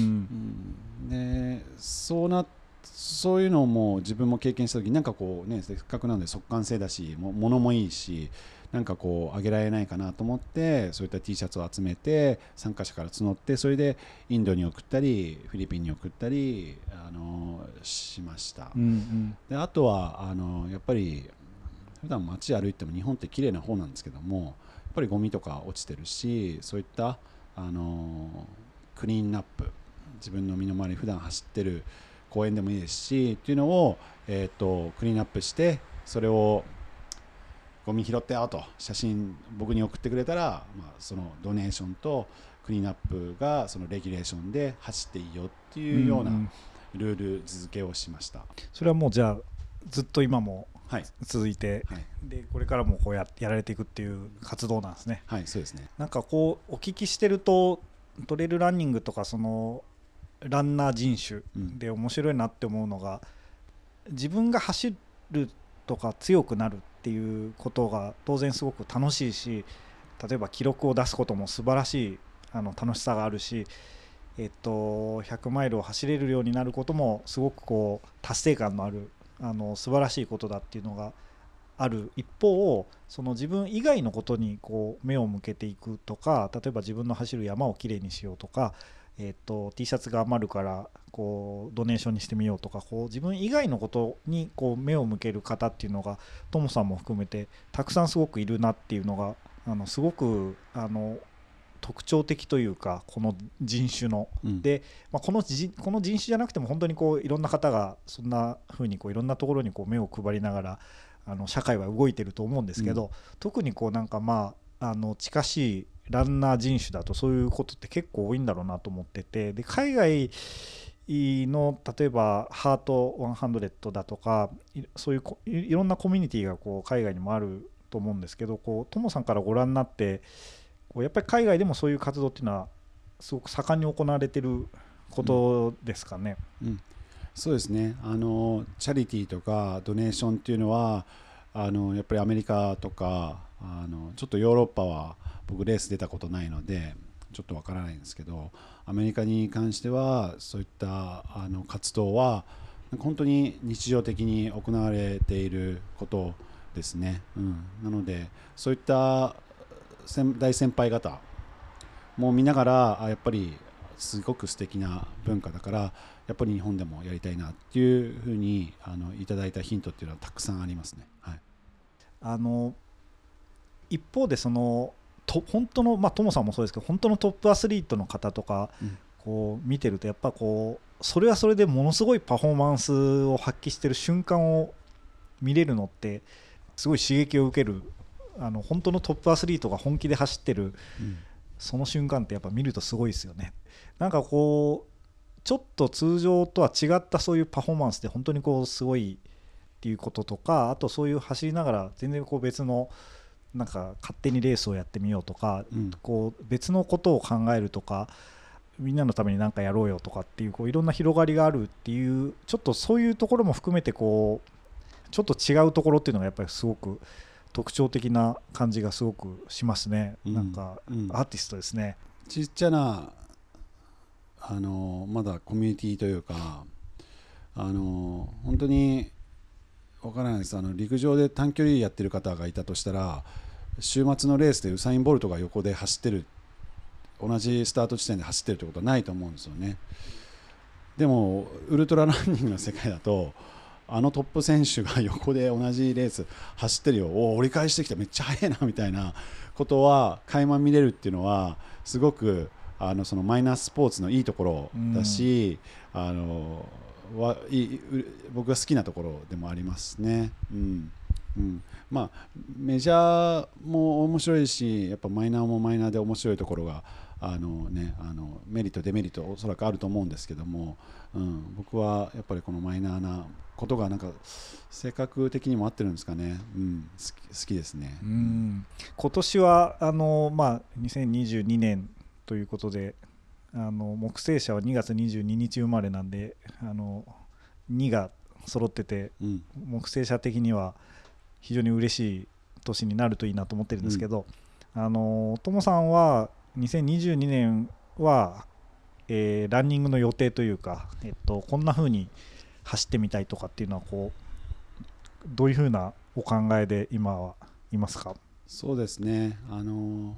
うん。でそうなそういうのも自分も経験した時になんかこうねせっかくなので速乾性だしも物もいいしなんかこうあげられないかなと思ってそういった T シャツを集めて参加者から募ってそれでインドに送ったりフィリピンに送ったりあのしました、うんうん。であとはあのやっぱり普段街歩いても日本って綺麗な方なんですけどもやっぱりゴミとか落ちてるしそういったあのクリーンナップ自分の身の回り普段走ってる公園でもいいですしっていうのを、えー、とクリーンナップしてそれをゴミ拾ってよと写真僕に送ってくれたら、まあ、そのドネーションとクリーンナップがそのレギュレーションで走っていいよっていうようなうんルール付けをしました。それはもうじゃあずっと今もはい、続いて、はいでこれからもこうややられていくっていう活動なんですねはい、そうですね。なんかこうお聞きしてるとトレイルランニングとかそのランナー人種で面白いなって思うのが自分が走るとか強くなるっていうことが当然すごく楽しいし例えば記録を出すことも素晴らしいあの楽しさがあるし、えっと、100マイルを走れるようになることもすごくこう達成感のあるあの素晴らしいことだっていうのがある一方その自分以外のことにこう目を向けていくとか例えば自分の走る山をきれいにしようとか、えー、と T シャツが余るからこうドネーションにしてみようとかこう自分以外のことにこう目を向ける方っていうのがトモさんも含めてたくさんすごくいるなっていうのがあのすごくあの特徴的というかこの人種の。うん。で、まあ、このじこの人種じゃなくても本当にこういろんな方がそんな風にこういろんなところにこう目を配りながらあの社会は動いてると思うんですけど、特にこうなんかまああの近しいランナー人種だとそういうことって結構多いんだろうなと思っててで海外の例えばハート100だとかそういうこいろんなコミュニティがこう海外にもあると思うんですけどこうトモさんからご覧になってこうやっぱり海外でもそういう活動っていうのはすごく盛んに行われてることですかね？うん、そうですねあのチャリティーとかドネーションっていうのはあのやっぱりアメリカとかあのちょっとヨーロッパは僕レース出たことないのでちょっとわからないんですけどアメリカに関してはそういったあの活動は本当に日常的に行われていることですね、うん、なのでそういった大先輩方も見ながらやっぱりすごく素敵な文化だからやっぱり日本でもやりたいなっていうふうにあのいただいたヒントっていうのはたくさんありますね。はい、あの一方でそのと本当のまあトモさんもそうですけど本当のトップアスリートの方とか、うんこう見てるとやっぱこうそれはそれでものすごいパフォーマンスを発揮してる瞬間を見れるのってすごい刺激を受けるあの本当のトップアスリートが本気で走ってるその瞬間ってやっぱ見るとすごいですよね。なんかこうちょっと通常とは違ったそういうパフォーマンスで本当にこうすごいっていうこととかあとそういう走りながら全然こう別のなんか勝手にレースをやってみようとか、うん。こう別のことを考えるとかみんなのために何かやろうよとかっていうこういろんな広がりがあるっていうちょっとそういうところも含めてこうちょっと違うところっていうのがやっぱりすごく特徴的な感じがすごくしますね、うん。なんかうん。アーティストですね。ちっちゃなあのまだコミュニティというかあの本当にわからないです。あの陸上で短距離やってる方がいたとしたら週末のレースでウサイン・ボルトが横で走ってる同じスタート地点で走ってるってことはないと思うんですよね。でもウルトラランニングの世界だとあのトップ選手が横で同じレース走ってるよ。おお折り返してきてめっちゃ速いなみたいなことは垣間見れるっていうのはすごくあのそのマイナースポーツのいいところだし、あのはい僕が好きなところでもありますね。うん。うん、まあメジャーも面白いしやっぱマイナーもマイナーで面白いところがあの、ね、あのメリットデメリットおそらくあると思うんですけども、うん、僕はやっぱりこのマイナーなことがなんか性格的にも合ってるんですかね、うん、好き好きですね。うん。今年はあの、まあ、2022年ということであの木星社は2月22日生まれなんであの2が揃っててうん。木星社的には非常に嬉しい年になるといいなと思ってるんですけど、あのともさんは2022年は、えーランニングの予定というか、えっと、こんな風に走ってみたいとかっていうのはこうどういう風なお考えで今はいますか？そうですね、あの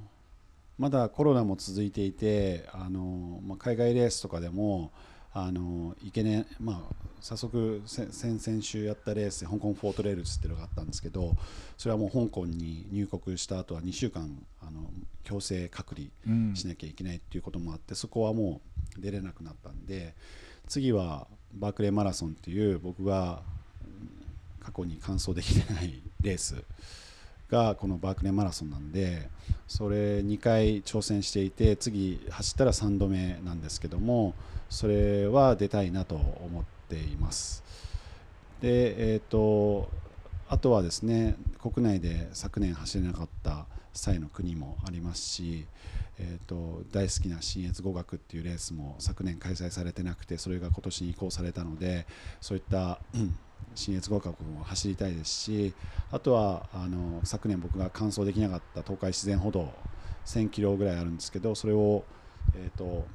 まだコロナも続いていて、あのまあ、海外レースとかでも、あのいけねまあ、早速せ先々週やったレースで香港フォートレールズっていうのがあったんですけどそれはもう香港に入国した後は2週間あの強制隔離うん。しなきゃいけないっていうこともあってそこはもう出れなくなったんで次はバークレーマラソンっていう僕がうん過去に完走できてないレースがこのバークレーマラソンなんでそれ2回挑戦していて次走ったら3度目なんですけどもそれは出たいなと思っています。でえー、とあとはですね国内で昨年走れなかった際の国もありますし、えー、と大好きな信越語学っていうレースも昨年開催されてなくてそれが今年に移行されたのでそういったうん信越合格も走りたいですしあとはあの昨年僕が完走できなかった東海自然歩道1000キロぐらいあるんですけどそれを、えー、と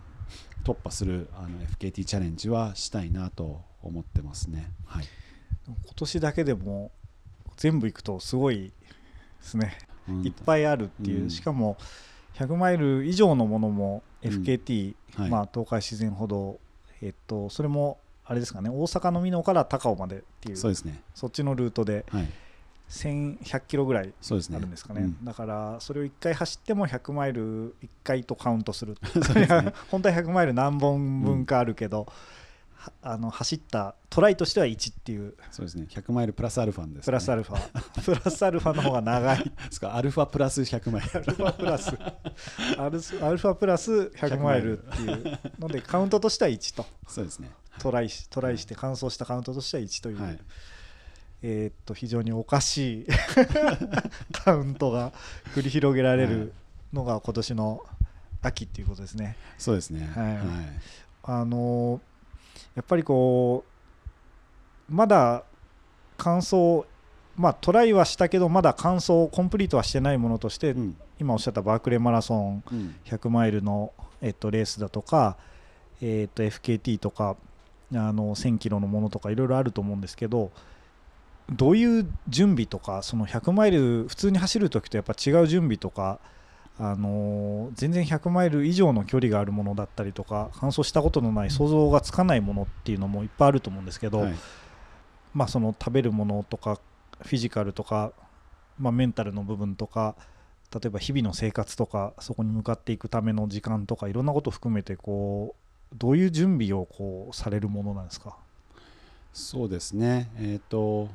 突破するあの FKT チャレンジはしたいなと思ってますね。はい。今年だけでも全部行くとすごいですね、うんいっぱいあるっていう、うん。しかも100マイル以上のものもうん。FKT、はい。まあ、東海自然歩道、えっと、それもあれですかね大阪の美濃から高尾までっていうそうですね。そっちのルートではい。1100キロぐらいそうですね。あるんですかねうんだからそれを1回走っても100マイル1回とカウントする ね 本当は100マイル何本分かあるけど、はあの走ったトライとしては1っていうそうですね。100マイルプラスアルファです、ね。プラスアルファ、プラスアルファの方が長いですか。アルファプラス100マイル。アルファプラスアルスアルファプラス100マイルっていうのでカウントとしては1とそうですね。トライしトライして完走したカウントとしては1という、はい。えーっと非常におかしい カウントが繰り広げられるのが今年の秋っていうことですね。そうですね。はいはい。あのーやっぱりこうまだ完走まあトライはしたけどまだ完走コンプリートはしてないものとして、うん。今おっしゃったバークレーマラソンうん。100マイルの、えっと、レースだとか、えっと、FKT とかあの1000キロのものとかいろいろあると思うんですけどどういう準備とかその100マイル普通に走るときとやっぱ違う準備とか、あのー全然100マイル以上の距離があるものだったりとか完走したことのない想像がつかないものっていうのもいっぱいあると思うんですけど、はい。まあ、その食べるものとかフィジカルとか、まあ、メンタルの部分とか例えば日々の生活とかそこに向かっていくための時間とかいろんなことを含めてこうどういう準備をこうされるものなんですか？そうですね。えっ、と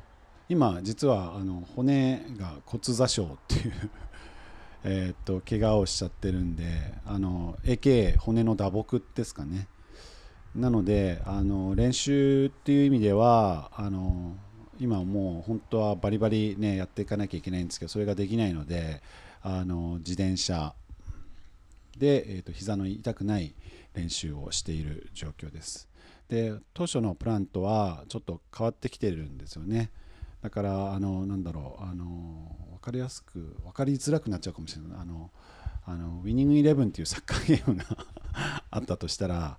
今実はあの骨が骨座症っていう えっと怪我をしちゃってるんで、あの AK 骨の打撲ですかね。なのであの練習っていう意味ではあの今もう本当はバリバリねやっていかなきゃいけないんですけどそれができないのであの自転車で、えー、と膝の痛くない練習をしている状況です。で当初のプランとはちょっと変わってきてるんですよね。だからあのなんだろうあの分かりやすく分かりづらくなっちゃうかもしれない。あのあのウィニングイレブンっていうサッカーゲームが あったとしたら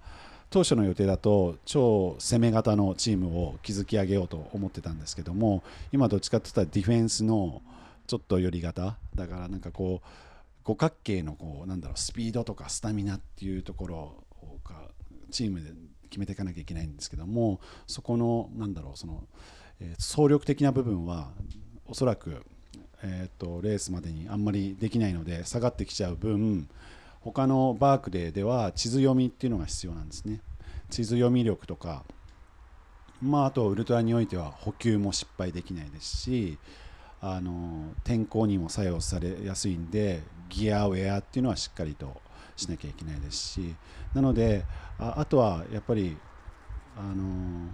当初の予定だと超攻め型のチームを築き上げようと思ってたんですけども今どっちかっていったらディフェンスのちょっと寄り型。だからなんかこう五角形のこうなんだろうスピードとかスタミナっていうところをチームで決めていかなきゃいけないんですけどもそこのなんだろうその、総力的な部分はおそらく、えーと、レースまでにあんまりできないので下がってきちゃう分他のバークレーでは地図読みっていうのが必要なんですね。地図読み力とかまああとウルトラにおいては補給も失敗できないですしあの天候にも作用されやすいんでギアウェアっていうのはしっかりとしなきゃいけないですしなのでああとはやっぱりあの、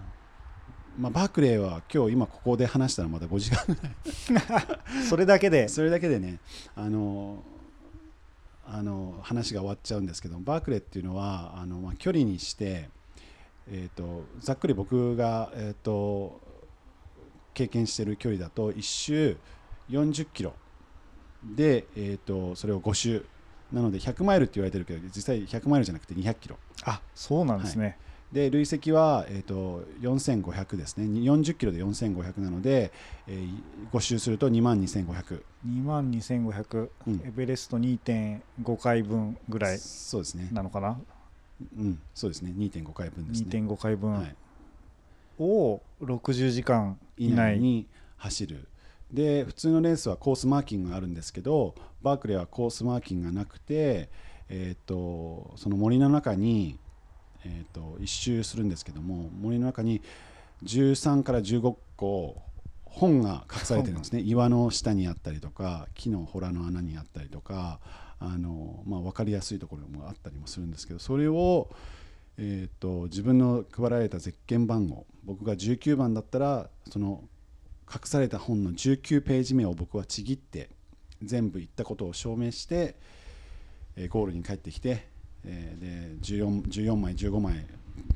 まあ、バークレーは今日今ここで話したらまだ5時間ぐらい。それだけで。それだけでね。あのあの話が終わっちゃうんですけどバークレーっていうのはあの、まあ、距離にして、えーと、ざっくり僕が、えーと、経験している距離だと1周40キロ。で、えーとそれを5周。なので100マイルって言われてるけど実際100マイルじゃなくて200キロ。あそうなんですね、はい、で累積は、えーと、4500ですね。40キロで4500なので、えー、5周すると2万2500 2万2500、うん、エベレスト2.5回分ぐらいそうですね。なのかな？うん。そうですね。2.5回分ですね。2.5回分、はい、を60時間以内に走る。で普通のレースはコースマーキングがあるんですけどバークレーはコースマーキングがなくて、えーと、その森の中に、えーと、一周するんですけども森の中に13から15個本が隠されてるんですね。岩の下にあったりとか木の洞の穴にあったりとかあの、まあ、分かりやすいところもあったりもするんですけどそれを、えーと自分の配られたゼッケン番号僕が19番だったらその隠された本の19ページ目を僕はちぎって全部言ったことを証明して、えー、ゴールに帰ってきて、えー、で 14, 14枚15枚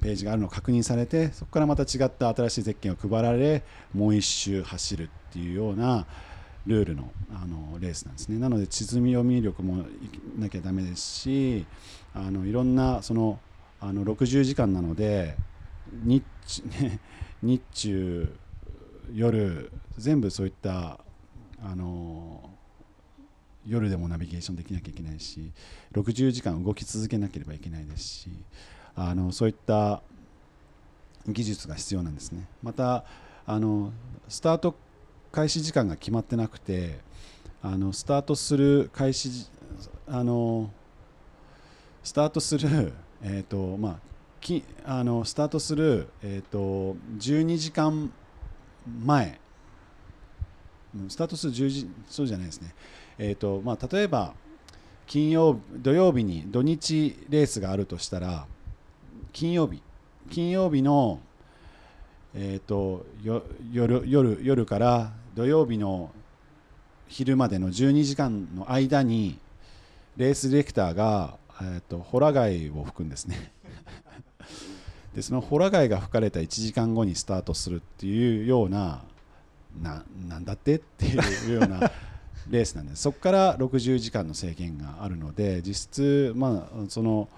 ページがあるのを確認されてそこからまた違った新しいゼッケンを配られもう一周走るっていうようなルールのあのレースなんですね。なので地図読み力もいなきゃだめですしあのいろんなそのあの60時間なので日 日中夜全部そういったあの夜でもナビゲーションできなきゃいけないし60時間動き続けなければいけないですしあのそういった技術が必要なんですね。またあのスタート開始時間が決まってなくてあのスタートする開始あの スタートする、えーとまあ、きあのスタートする、えーと12時間前。スタートする10時そうじゃないですね、えーとまあ、例えば金曜土曜日に土日レースがあるとしたら金曜日金曜日の、えーと、よ夜夜夜から土曜日の昼までの12時間の間にレースディレクターが、えーと、ホラ貝を吹くんですね。でそのホラ貝が吹かれた1時間後にスタートするっていうようなななんだって？っていうようなレースなんです。そこから60時間の制限があるので実質、まあ、その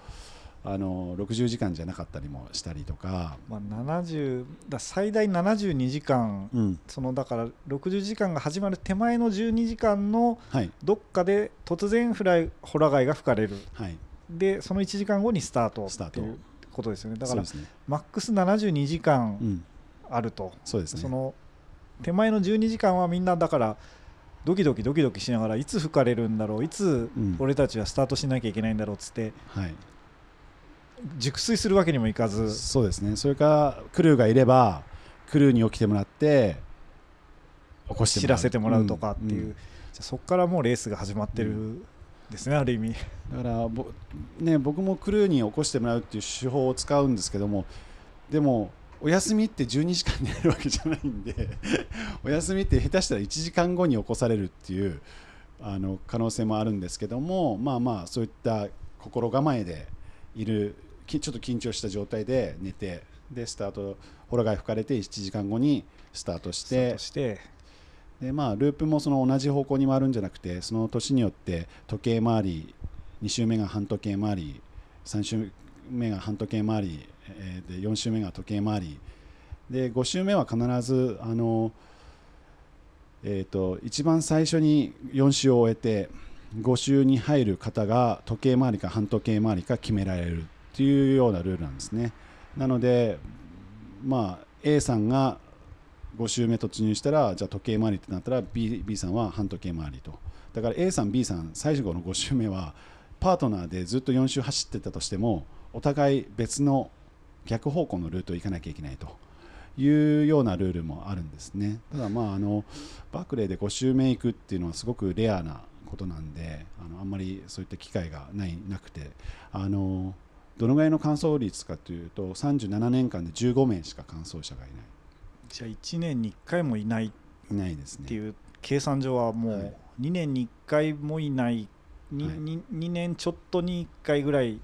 あの60時間じゃなかったりもしたりとか、まあ、70だ最大72時間、うん、そのだから60時間が始まる手前の12時間のどっかで突然フライホラ貝が吹かれる、はい、でその1時間後にスタートっていうことですよね。だから、ね、マックス72時間あると、うん、そうですね。その手前の12時間はみんなだからドキドキドキドキしながらいつ吹かれるんだろういつ俺たちはスタートしなきゃいけないんだろうっつって、はい、熟睡するわけにもいかず。そうですね。それからクルーがいればクルーに起きてもらって起こして知らせてもらうとかっていう、うん。うん、そこからもうレースが始まってるですね、ある意味。だからぼ、ね、僕もクルーに起こしてもらうっていう手法を使うんですけどもでもお休みって12時間でやるわけじゃないんでお休みって下手したら1時間後に起こされるっていうあの可能性もあるんですけどもまあまあそういった心構えでいるちょっと緊張した状態で寝てでスタートホラ貝吹かれて1時間後にスタートしてで、まあ、ループもその同じ方向に回るんじゃなくてその年によって時計回り2周目が半時計回り3周目が半時計回り、えーで4周目が時計回り。で5周目は必ずあの、えー、と一番最初に4周を終えて5周に入る方が時計回りか半時計回りか決められる。っていうようなルールなんですね。なので、まあ、A さんが5周目突入したらじゃあ時計回りってなったら B, B さんは半時計回りと。だから A さん B さん最後の5周目はパートナーでずっと4周走ってたとしてもお互い別の逆方向のルートを行かなきゃいけないというようなルールもあるんですね。ただまああのバークレーで5周目行くっていうのはすごくレアなことなんであのあんまりそういった機会がないなくて。あのどのぐらいの完走率かというと37年間で15名しか完走者がいない。じゃあ1年に1回もいない。っいないですね。ていう計算上はもはい。う2年に1回もいない。い。2, 2年ちょっとに1回ぐらい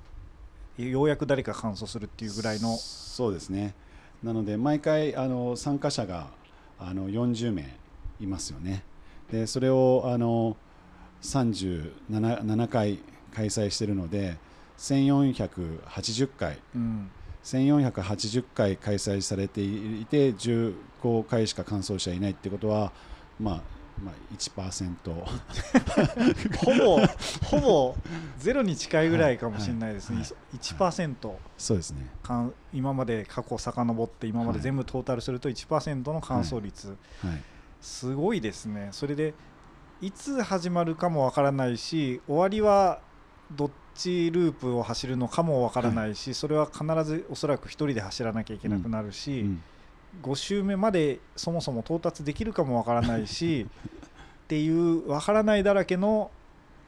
ようやく誰か完走するっていうぐらいの。そうですね。なので毎回あの参加者があの40名いますよね。でそれをあの 37, 7回開催しているので1480回。うん。1480回開催されていて15回しか完走者いないってことは、まあ、まあ1%ほぼほぼゼロに近いぐらいかもしれないですね、はい1%そうですね。今まで過去遡って今まで全部トータルすると1%の完走率、はい。すごいですね。それでいつ始まるかもわからないし終わりはどっちループを走るのかもわからないし、それは必ずおそらく1人で走らなきゃいけなくなるし、うん5周目までそもそも到達できるかもわからないし っていうわからないだらけの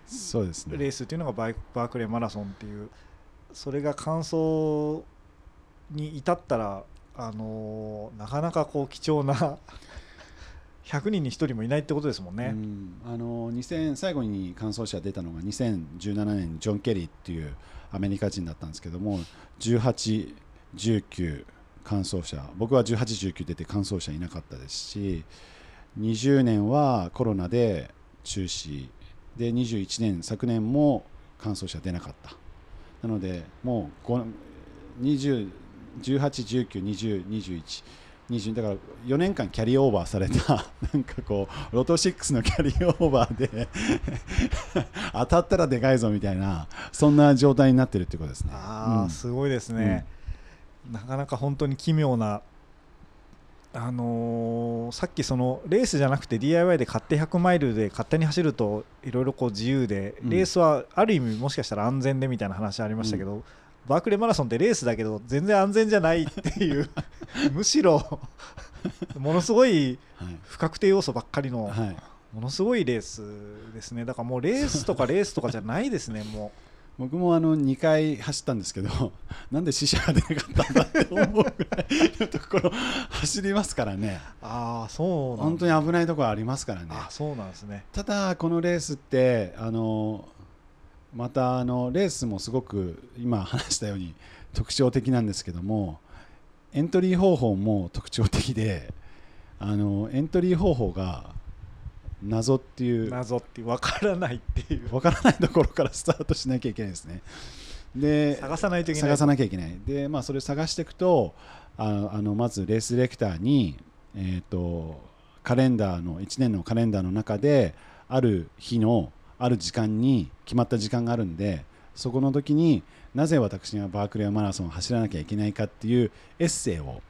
そうですねレースっていうのがバイバークレーマラソンっていうそれが完走に至ったら、あのーなかなかこう貴重な 100人に1人もいないってことですもんね。うんあの2000最後に完走者出たのが2017年にジョン・ケリーっていうアメリカ人だったんですけども18、19完走者。僕は18、19出て完走者いなかったですし20年はコロナで中止。で21年昨年も完走者出なかった。なのでもうご20 18、19、20、21 20だから4年間キャリーオーバーされた。なんかこうロト6のキャリーオーバーで 当たったらでかいぞみたいなそんな状態になってるってことですね。ああ、うん。すごいですね、なかなか本当に奇妙な、あのーさっきそのレースじゃなくて DIY で勝手100マイルで勝手に走るといろいろこう自由で、うん。レースはある意味もしかしたら安全でみたいな話ありましたけど、バークレーマラソンってレースだけど全然安全じゃないっていう むしろものすごいはい。不確定要素ばっかりの、はい。ものすごいレースですね。だからもうレースとかレースとかじゃないですねも僕もあの2回走ったんですけど なんで死者が出なかったんだって思うぐらいのところ走りますからね。うああそう本当に危ないところありますからね。あそうなんですね。ただこのレースってあのまたあのレースもすごく今話したように特徴的なんですけどもエントリー方法も特徴的であのエントリー方法が謎っていう謎って分からないっていうわからないところからスタートしなきゃいけないですね。で探さないといけない探さなきゃいけないで、まあ、それを探していくとああのまずレースディレクターに、えー、とカレンダーの1年のカレンダーの中である日のある時間に決まった時間があるんでそこの時になぜ私がバークレーマラソンを走らなきゃいけないかっていうエッセイを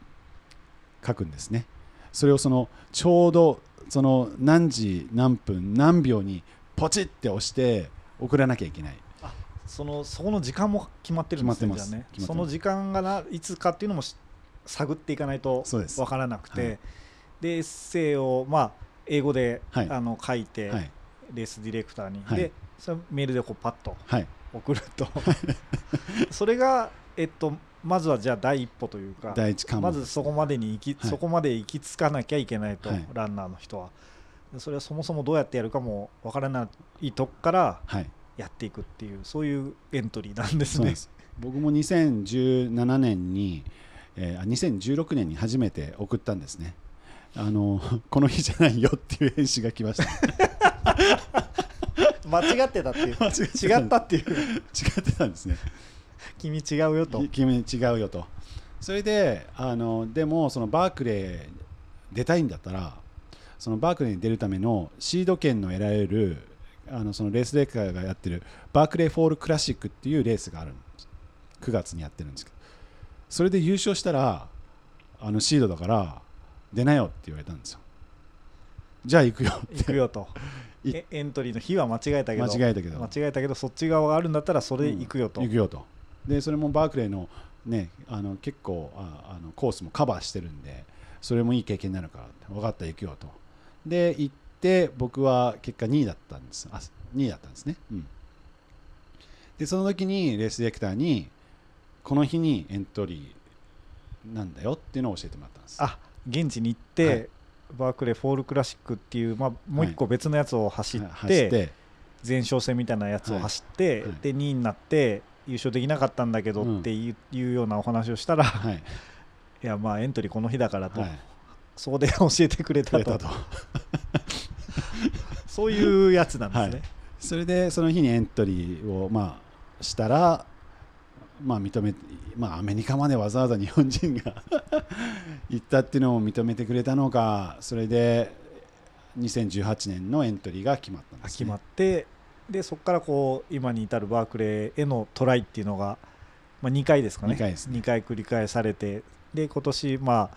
書くんですね。それをそのちょうどその何時何分何秒にポチって押して送らなきゃいけない。そのそこの時間も決まってるんですねす。ね。その時間がないつかっていうのもし探っていかないと分からなくて、はい。でエッセイをまあ英語で、はい。あの書いて、はい。レースディレクターに、はい。でそれメールでこうパッとはい。送ると。それがえっとまずはじゃあ第一歩というかまずそこまでに行き、はい。そこまで行き着かなきゃいけないと、はい。ランナーの人は。でそれはそもそもどうやってやるかもわからないとこからはい。やっていくっていうそういうエントリーなんですね。僕も2017年に、えーあ2016年に初めて送ったんですね。あのこの日じゃないよっていう返信が来ました。間違ってたっていう。違ったっていう。違ってたんですね君違うよと。き君違うよと。それであのでもそのバークレー出たいんだったらそのバークレーに出るためのシード権の得られるあのそのレースレーカーがやってるバークレーフォールクラシックっていうレースがあるんです。9月にやってるんですけど。それで優勝したらあのシードだから出なよって言われたんですよ。じゃあ行くよ行くよと。エントリーの日は間違えたけど。間違えたけど。間違えたけどそっち側があるんだったらそれ行くよと、行くよとでそれもバークレーの,、ね、あの結構ああのコースもカバーしてるんでそれもいい経験になるから分かった行くよと。で行って僕は結果2位だったんです。あ2位だったんですね、うん、でその時にレースディレクターにこの日にエントリーなんだよっていうのを教えてもらったんです。あ現地に行って、はい。バークレーフォールクラシックっていう、まあ、もう一個別のやつを走って,、はい。前哨戦みたいなやつを走って、はい。はい。で2位になって優勝できなかったんだけどうんっていう,、ようなお話をしたら、はい、いやまあエントリーこの日だからと、はい、そこで教えてくれたと。くれたと。そういうやつなんですね、はい。それでその日にエントリーをまあしたら、まあ、認めまあアメリカまでわざわざ日本人が 行ったっていうのを認めてくれたのかそれで2018年のエントリーが決まったんです、ね、決まってでそこからこう今に至るバークレーへのトライっていうのが、まあ、2回ですかね。二回ですね。2回繰り返されてで今年、ま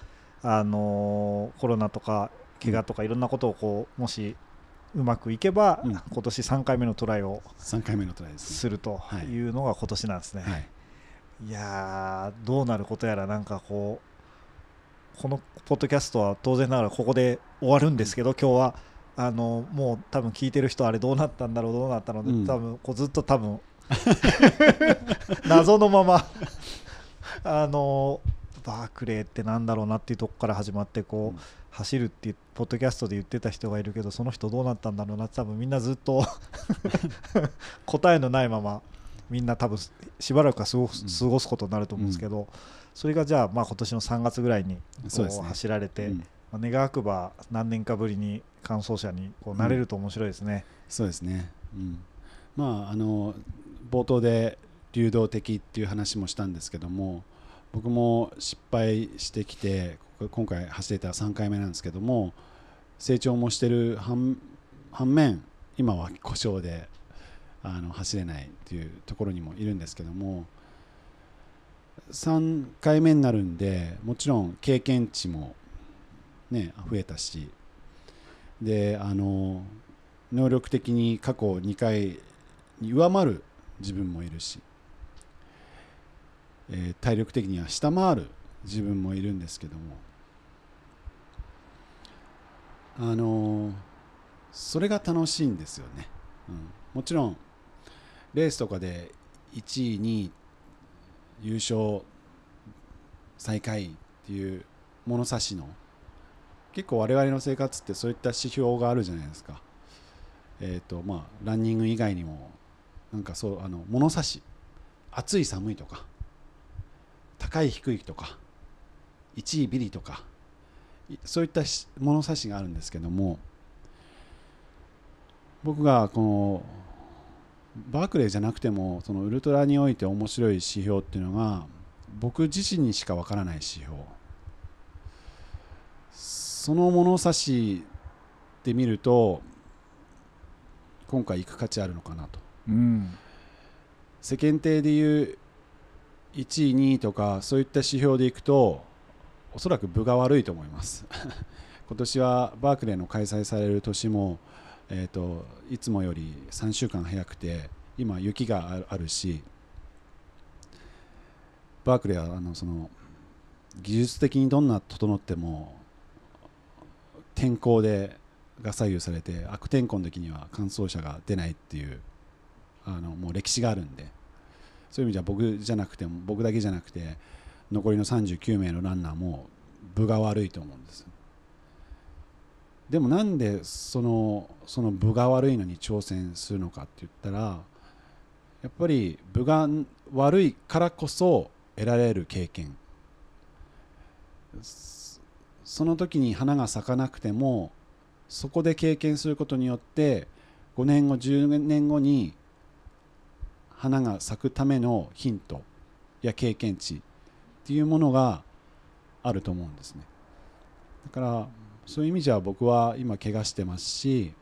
ああのーコロナとか怪我とかいろんなことをこうもしうまくいけば、うん。今年3回目のトライを3回目のトライでするとはい。いうのが今年なんですね。はい。いやーどうなることやらなんかこうこのポッドキャストは当然ながらここで終わるんですけど、今日はあのもう多分聞いてる人あれどうなったんだろうどうなったので、うん。多分こうずっと多分謎のままあのバークレーってなんだろうなっていうとこから始まってこう、うん。走るっていうポッドキャストで言ってた人がいるけどその人どうなったんだろうなって多分みんなずっと 答えのないままみんな多分しばらくは過ごす,、うん。過ごすことになると思うんですけど、それがじゃあまあ今年の3月ぐらいにこう走られて、うん。まあ願わくば何年かぶりに完走者にこうなれると面白いですね。そうですね、うん、まああの冒頭で流動的っていう話もしたんですけども僕も失敗してきて今回走れた3回目なんですけども成長もしてる反反面今は故障であの走れないっていうところにもいるんですけども3回目になるんでもちろん経験値も、ね、増えたしであの能力的に過去2回に上回る自分もいるし、えー体力的には下回る自分もいるんですけどもあのそれが楽しいんですよね、うん、もちろんレースとかで1位2位優勝最下位っていう物差しの結構我々の生活ってそういった指標があるじゃないですか。えーとまあ、ランニング以外にもなんかそうあの物差し。暑い寒いとか。高い低いとか。1位ビリとか。そういった物差しがあるんですけども。僕がこのバークレーじゃなくてもそのウルトラにおいて面白い指標っていうのが僕自身にしかわからない指標。その物差しで見ると今回行く価値あるのかなと。うん。世間体でいう1位2位とかそういった指標でいくとおそらく分が悪いと思います。今年はバークレーの開催される年も、えー、といつもより3週間早くて今雪があるあるしバークレーはあのその技術的にどんな整っても天候でが左右されて悪天候の時には完走者が出ないっていうあのもう歴史があるんで。そういう意味じゃ僕じゃなくても僕だけじゃなくて残りの39名のランナーも分が悪いと思うんです。でもなんでそのその分が悪いのに挑戦するのかって言ったらやっぱり分が悪いからこそ得られる経験。その時に花が咲かなくてもそこで経験することによって5年後10年後に花が咲くためのヒントや経験値っていうものがあると思うんですね。だからそういう意味じゃ僕は今怪我してますし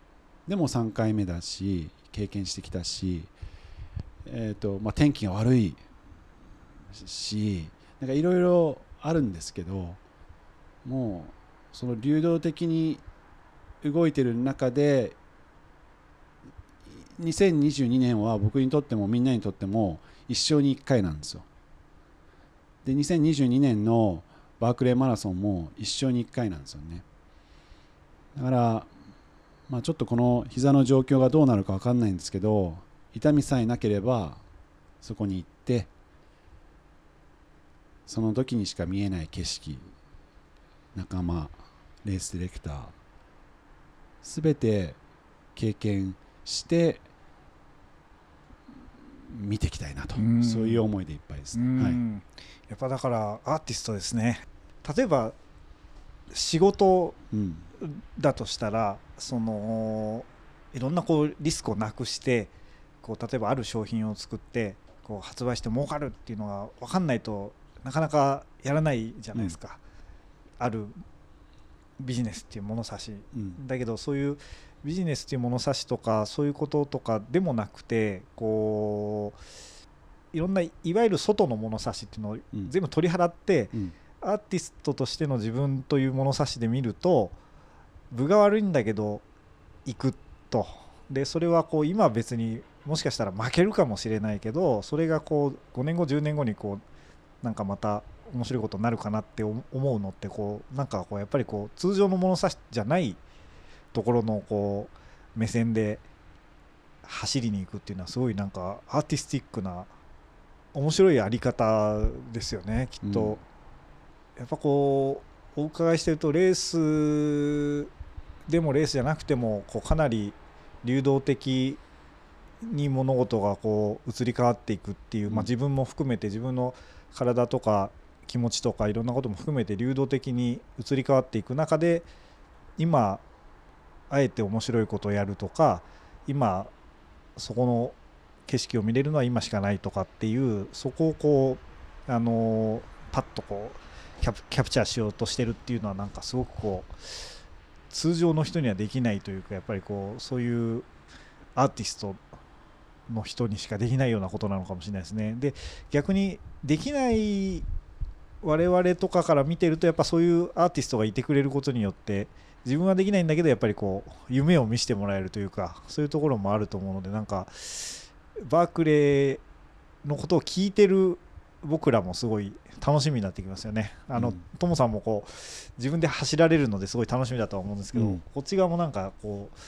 でも3回目だし経験してきたし、えーとまあ、天気が悪いしなんかいろいろあるんですけどもうその流動的に動いてる中で2022年は僕にとってもみんなにとっても一生に1回なんですよ。で2022年のバークレーマラソンも一生に1回なんですよね。だから、まあ、ちょっとこの膝の状況がどうなるか分かんないんですけど痛みさえなければそこに行ってその時にしか見えない景色仲間レースディレクター全て経験して見ていきたいなと。そういう思いでいっぱいですね、はい、やっぱだからアーティストですね。例えば仕事だとしたら、うん、そのいろんなこうリスクをなくしてこう例えばある商品を作ってこう発売して儲かるっていうのが分かんないとなかなかやらないじゃないですか、うん、あるビジネスっていう物差し、うん、だけどそういうビジネスっていう物差しとかそういうこととかでもなくてこういろんないわゆる外の物差しっていうのを全部取り払って、うん、アーティストとしての自分という物差しで見ると分が悪いんだけど行くと。でそれはこう今別にもしかしたら負けるかもしれないけどそれがこう5年後10年後にこうなんかまた面白いことになるかなって思うのってこうなんかこうやっぱりこう通常の物差しじゃないところのこう目線で走りに行くっていうのはすごいなんかアーティスティックな面白いあり方ですよね。きっと、うん、やっぱこうお伺いしてるとレースでもレースじゃなくてもこうかなり流動的に物事がこう移り変わっていくっていう、まあ、自分も含めて自分の体とか気持ちとかいろんなことも含めて流動的に移り変わっていく中で今あえて面白いことをやるとか今そこの景色を見れるのは今しかないとかっていうそこをこうあのパッとこうキャプチャーしようとしてるっていうのはなんかすごくこう通常の人にはできないというかやっぱりこうそういうアーティストの人にしかできないようなことなのかもしれないですね。で逆にできない我々とかから見てるとやっぱそういうアーティストがいてくれることによって自分はできないんだけどやっぱりこう夢を見せてもらえるというかそういうところもあると思うのでなんかバークレーのことを聞いてる僕らもすごい楽しみになってきますよね。あの、うん、トモさんもこう自分で走られるのですごい楽しみだとは思うんですけど、うん、こっち側もなんかこう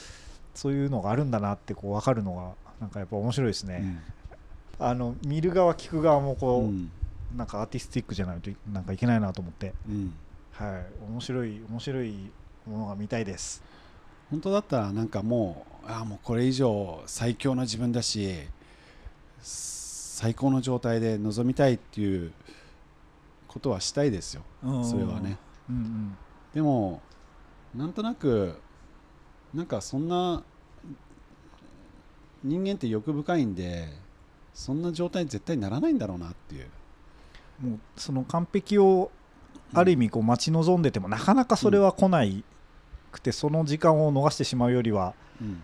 そういうのがあるんだなってこう分かるのがなんかやっぱ面白いですね。うん、あの見る側聞く側もこう、なんかアーティスティックじゃないとなんかいけないなと思って、はい。面白い面白いものが見たいです。本当だったらなんかもうあもうこれ以上最強の自分だし最高の状態で臨みたいっていうことはしたいですよ、それはね、うんうん、でもなんとなくなんかそんな人間って欲深いんでそんな状態に絶対ならないんだろうなっていう。もうその完璧をある意味こう待ち望んでてもなかなかそれは来ないくてその時間を逃してしまうよりは、うん、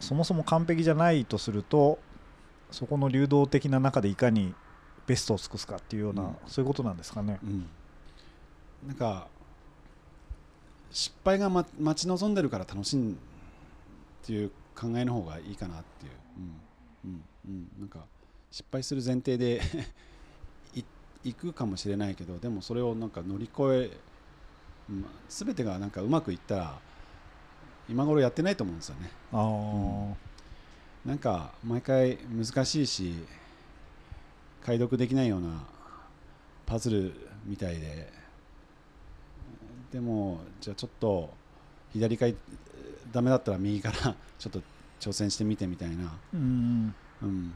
そもそも完璧じゃないとするとそこの流動的な中でいかにベストを尽くすかっていうような、うん、そういうことなんですかね。うん、なんか失敗が、ま、待ち望んでるから楽しいっていう考えの方がいいかなっていう、うんうんうん、なんか失敗する前提で いくかもしれないけどでもそれをなんか乗り越え全てがなんかうまくいったら今頃やってないと思うんですよね。あうん、なんか毎回難しいし解読できないようなパズルみたいで。でもじゃあちょっと左かダメだったら右からちょっと挑戦してみてみたいな、うん、うん、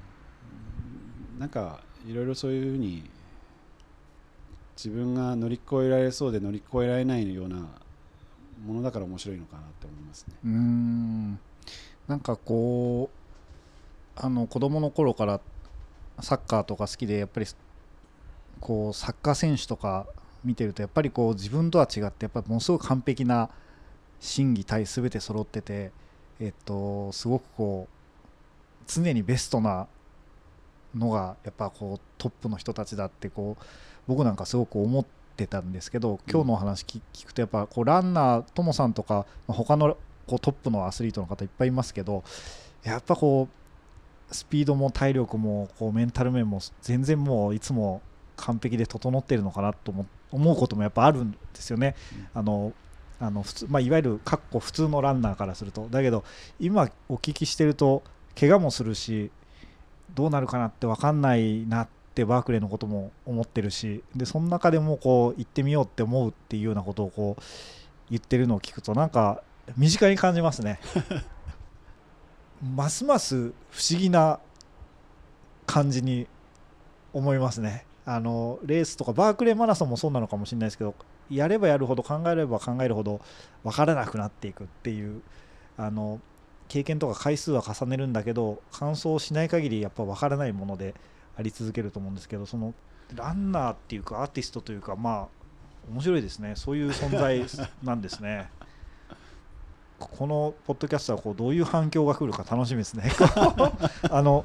なんかいろいろそういうふうに自分が乗り越えられそうで乗り越えられないようなものだから面白いのかなって思いますね。うん。なんかこうあの子供の頃からサッカーとか好きでやっぱりこうサッカー選手とか見てるとやっぱりこう自分とは違ってやっぱりものすごく完璧な心技体全て揃っててえっとすごくこう常にベストなのがやっぱこうトップの人たちだってこう僕なんかすごく思ってたんですけど今日のお話聞くとやっぱこうランナーともさんとか他のこうトップのアスリートの方いっぱいいますけどやっぱこうスピードも体力もこうメンタル面も全然もういつも完璧で整っているのかなと思うこともやっぱあるんですよね。あのあの普通まあ、いわゆるかっこ普通のランナーからすると。だけど今お聞きしてると怪我もするしどうなるかなって分かんないなってバークレーのことも思ってるしでその中でもこう行ってみようって思うっていうようなことをこう言ってるのを聞くとなんか身近に感じますね。ますます不思議な感じに思いますね。あのレースとかバークレーマラソンもそうなのかもしれないですけどやればやるほど考えれば考えるほど分からなくなっていくっていうあの経験とか回数は重ねるんだけど完走しない限りやっぱ分からないものであり続けると思うんですけどそのランナーっていうかアーティストというかまあ面白いですねそういう存在なんですね。このポッドキャストはこうどういう反響が来るか楽しみですね。あの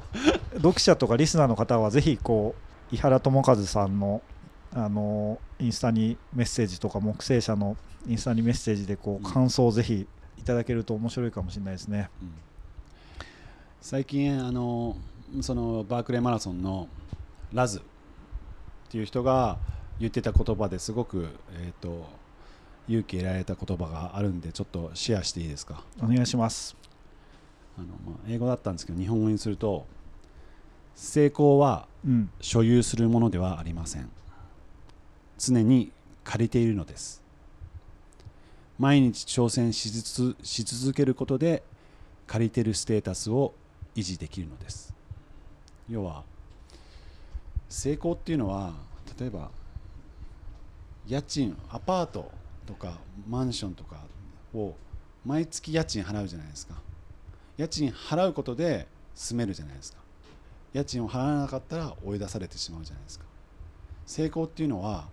読者とかリスナーの方はぜひこう井原智和さんのあのインスタにメッセージとか木星社のインスタにメッセージでこう感想をぜひいただけると面白いかもしれないですね。うん、最近あのそのバークレーマラソンのラズっていう人が言ってた言葉ですごく、えーと、勇気得られた言葉があるんでちょっとシェアしていいですか？お願いします。あの、まあ、英語だったんですけど日本語にすると成功は所有するものではありません、うん、常に借りているのです。毎日挑戦し続けることで借りてるステータスを維持できるのです。要は成功っていうのは例えば家賃アパートとかマンションとかを毎月家賃払うじゃないですか。家賃払うことで住めるじゃないですか。家賃を払わなかったら追い出されてしまうじゃないですか。成功っていうのは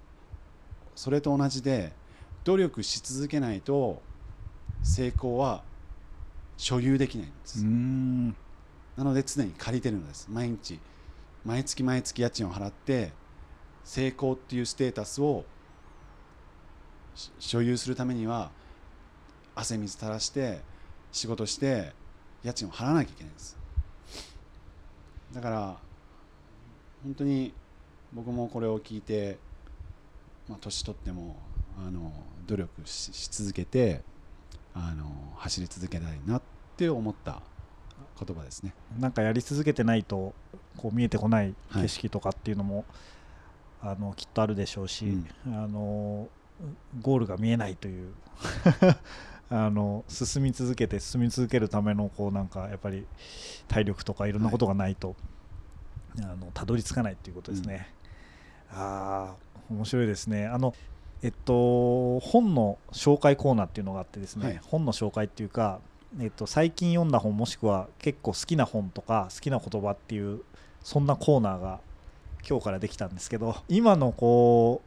それと同じで努力し続けないと成功は所有できないんです。なので常に借りてるのです。毎日。毎月毎月家賃を払って成功っていうステータスを所有するためには汗水垂らして仕事して家賃を払わなきゃいけないんです。だから本当に僕もこれを聞いて、まあ、年取ってもあの努力し続けてあの走り続けたいなって思った言葉ですね。なんかやり続けてないとこう見えてこない景色とかっていうのも、はい、あのきっとあるでしょうし、うん、あのゴールが見えないという あの進み続けて進み続けるためのこうなんかやっぱり体力とかいろんなことがないと、はい、あのたどり着かないということですね。うん、ああ面白いですね。あのえっと本の紹介コーナーっていうのがあってですね、はい、本の紹介っていうか、えっと、最近読んだ本もしくは結構好きな本とか好きな言葉っていうそんなコーナーが今日からできたんですけど今のこ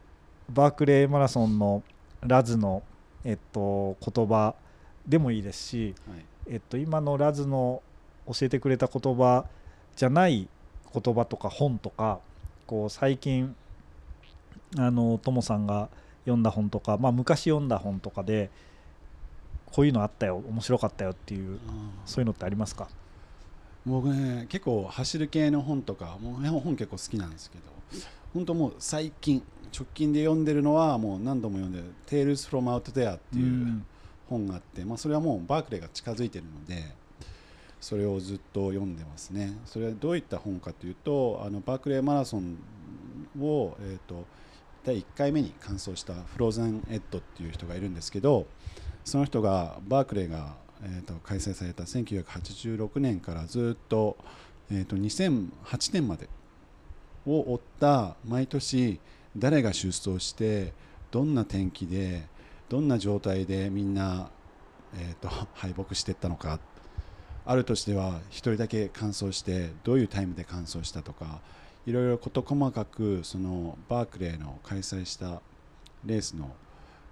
うバークレーマラソンのラズの、えっと、言葉でもいいですし、はい、えっと、今のラズの教えてくれた言葉じゃない言葉とか本とかこう最近あのトモさんが読んだ本とか、まあ、昔読んだ本とかでこういうのあったよ面白かったよっていうそういうのってありますか？僕ね結構走る系の本とかもう本結構好きなんですけど本当もう最近直近で読んでるのはもう何度も読んでる「Tales from Out There」っていう本があって、まあ、それはもうバークレーが近づいてるのでそれをずっと読んでますね。それはどういった本かというとあのバークレーマラソンを、えーと、第1回目に完走したフローゼン・エッドっていう人がいるんですけどその人がバークレーがえーと、開催された1986年からずっと,、えーと、2008年までを追った毎年誰が出走してどんな天気でどんな状態でみんな、えーと、敗北していったのかあるとしては1人だけ完走してどういうタイムで完走したとかいろいろ事細かくそのバークレーの開催したレースの、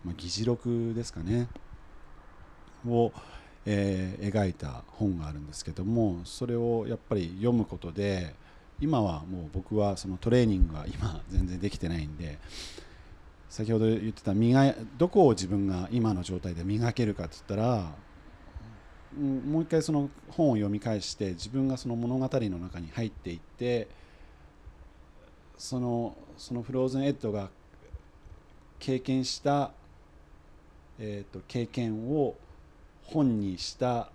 まあ、議事録ですかね。を、えー、描いた本があるんですけどもそれをやっぱり読むことで今はもう僕はそのトレーニングが今全然できてないんで先ほど言ってた磨どこを自分が今の状態で磨けるかって言ったらもう一回その本を読み返して自分がその物語の中に入っていってそのそのフローズンエッドが経験した、えーと、経験を本にした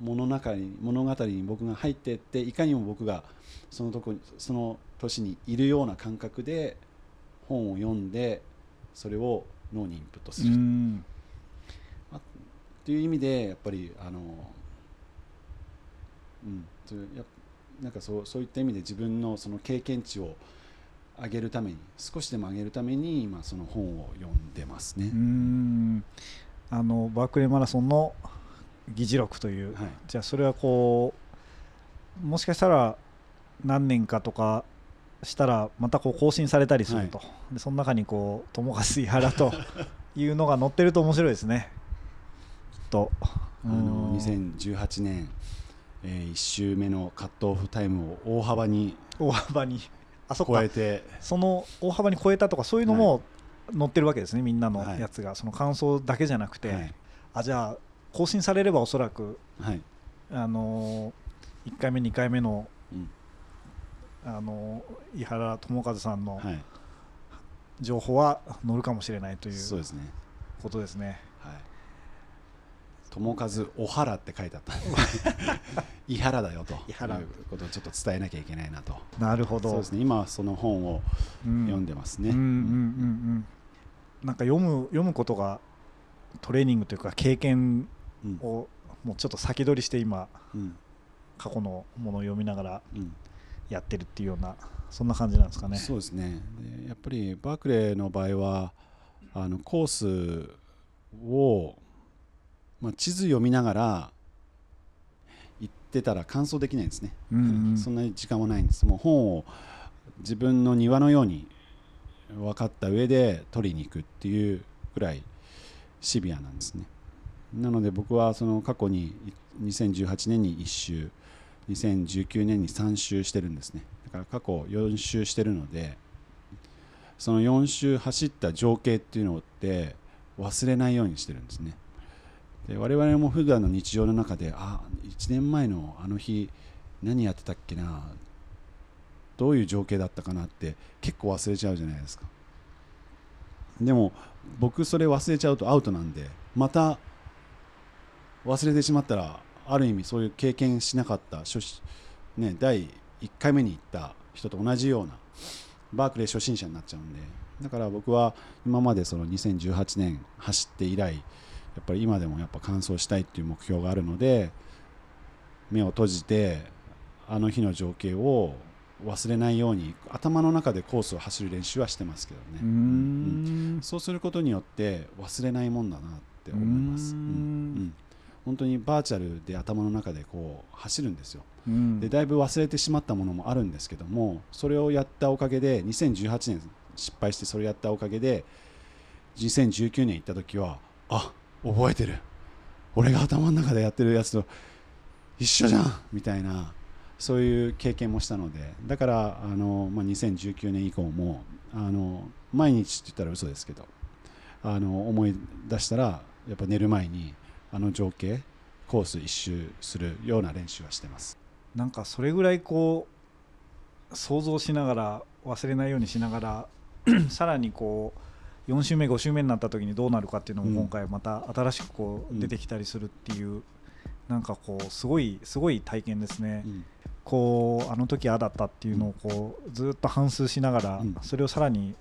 物中に物語に僕が入っていっていかにも僕がそのとこその年にいるような感覚で本を読んでそれを脳にインプットする。っていう意味でやっぱりあの、うん、やなんかそうそういった意味で自分のその経験値を上げるために少しでも上げるために今その本を読んでますね。うん。あのバークレーマラソンの議事録という、はい、じゃあそれはこうもしかしたら何年かとかしたらまたこう更新されたりすると、はい、でその中にこう友和井原と いうのが載ってると面白いですね。と。あの2018年、えー、1周目のカットオフタイムを大幅に大幅にあそ超えて。その大幅に超えたとかそういうのも載ってるわけですね、みんなのやつが、その感想だけじゃなくて、はい、あじゃあ更新されればおそらく、はい、あの1回目2回目の、うん、あの井原智和さんの情報は載るかもしれないというね。ことですね。友和小原って書いてあった。伊原だよと。いうことをちょっと伝えなきゃいけないなと。なるほど。そうですね。今その本を読んでますね。なんか読む読むことがトレーニングというか経験をもうちょっと先取りして今、うん、過去のものを読みながらやってるっていうようなそんな感じなんですかね。そうですね。でやっぱりバークレーの場合はあのコースをまあ、地図読みながら行ってたら完走できないんですね、うんうん、そんなに時間もないんです。もう本を自分の庭のように分かった上で取りに行くっていうくらいシビアなんですね。なので僕はその過去に2018年に1周2019年に3周してるんですね。だから過去4周してるのでその4周走った情景っていうのって忘れないようにしてるんですねで我々も普段の日常の中であ1年前のあの日何やってたっけなどういう情景だったかなって結構忘れちゃうじゃないですか。でも僕それ忘れちゃうとアウトなんでまた忘れてしまったらある意味そういう経験しなかった初、ね、第1回目に行った人と同じようなバークレー初心者になっちゃうんでだから僕は今までその2018年走って以来やっぱり今でもやっぱ完走したいっていう目標があるので目を閉じてあの日の情景を忘れないように頭の中でコースを走る練習はしてますけどね、うん、そうすることによって忘れないもんだなって思います、うん。うん、本当にバーチャルで頭の中でこう走るんですよ、でだいぶ忘れてしまったものもあるんですけどもそれをやったおかげで2018年失敗してそれをやったおかげで2019年行った時はあ覚えてる。俺が頭の中でやってるやつと一緒じゃん。みたいなそういう経験もしたので。だからあの、まあ、2019年以降もあの毎日って言ったら嘘ですけどあの思い出したらやっぱ寝る前にあの情景コース一周するような練習はしてます。なんかそれぐらいこう想像しながら忘れないようにしながら さらにこう4週目5週目になった時にどうなるかっていうのも今回また新しくこう出てきたりするっていう、なんかこうすごいすごい体験ですね。こうあの時ああだったっていうのをこうずっと反芻しながら、それをさらに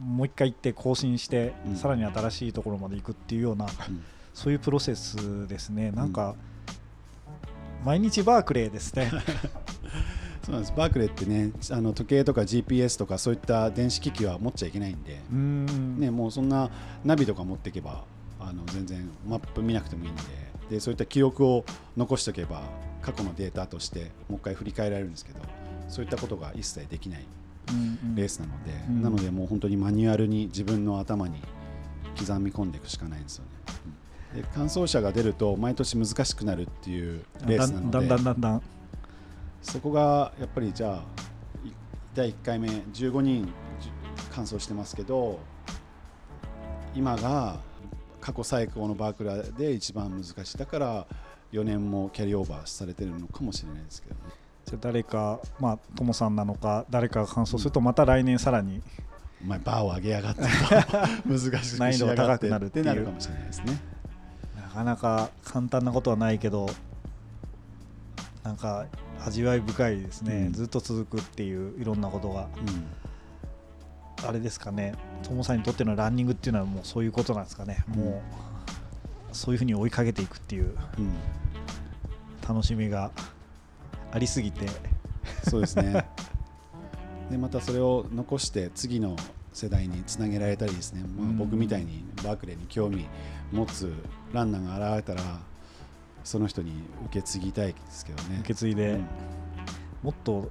もう一回行って更新して、さらに新しいところまで行くっていうような、そういうプロセスですね。なんか、毎日バークレーですね。そうなんです。バークレーってねあの時計とか GPS とかそういった電子機器は持っちゃいけないんで、うん。ね、もうそんなナビとか持っていけばあの全然マップ見なくてもいいんででそういった記録を残しておけば過去のデータとしてもう一回振り返られるんですけどそういったことが一切できないうんレースなので、うん。なのでもう本当にマニュアルに自分の頭に刻み込んでいくしかないんですよね。うんで完走者が出ると毎年難しくなるっていうレースなのでだんだんだんだんそこがやっぱりじゃあい第1回目15人完走してますけど今が過去最高のバークラーで一番難しい。だから4年もキャリーオーバーされてるのかもしれないですけどね。じゃあ誰かまあともさんなのか誰かが完走するとまた来年さらに。お前バーを上げやがって。難しくし難易度がやがっ高くなるってなるかもしれないですね。なかなか簡単なことはないけどなんか味わい深いですね、うん。ずっと続くっていういろんなことが。あれですかね。ともさんにとってのランニングっていうのはもうそういうことなんですかね、うん。もうそういうふうに追いかけていくっていう。うんうん。楽しみがありすぎて。そうですね。でまたそれを残して次の世代につなげられたりですね、まあ、うん。僕みたいにバークレーに興味持つランナーが現れたらその人に受け継ぎたいですけどね。受け継いで、うん。もっと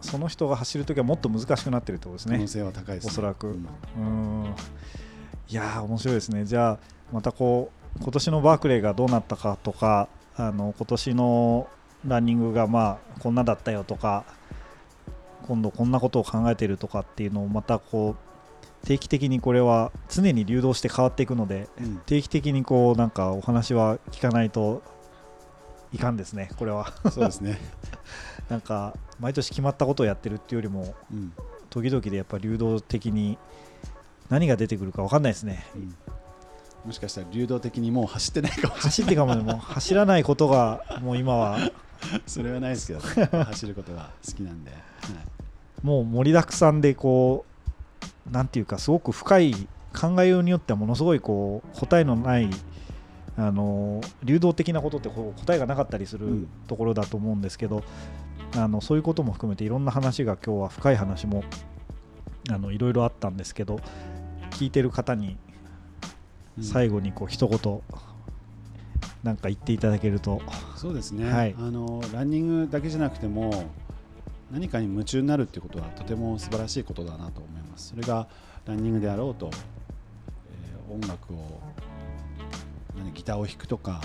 その人が走るときはもっと難しくなってるってことですね。可能。性は高いです、ね、おそらく。うん。うーん。いやー面白いですね。じゃあまたこう今年のバークレーがどうなったかとかあの今年のランニングがまあこんなだったよとか今度こんなことを考えているとかっていうのをまたこう定期的にこれは常に流動して変わっていくのでうん。定期的にこうなんかお話は聞かないといかんですねこれは。そうですね、なんか毎年決まったことをやってるっていうよりもうん。時々でやっぱ流動的に何が出てくるか分かんないですね。うん。もしかしたら流動的にもう走ってないかもしれない。走ってかもでも走らないことがもう今は それはないですけど、ね、走ることが好きなんで、はい。もう盛りだくさんでこうなんていうかすごく深い考えようによってはものすごいこう答えのないあの流動的なことってこう答えがなかったりするうん。ところだと思うんですけど、あのそういうことも含めていろんな話が今日は深い話もあのいろいろあったんですけど聞いてる方にうん。最後にこう一言なんか言っていただけるとそうですね、はい。あのランニングだけじゃなくても何かに夢中になるっていうことはとても素晴らしいことだなと思います。それがランニングであろうと、えー音楽を何ギターを弾くとか、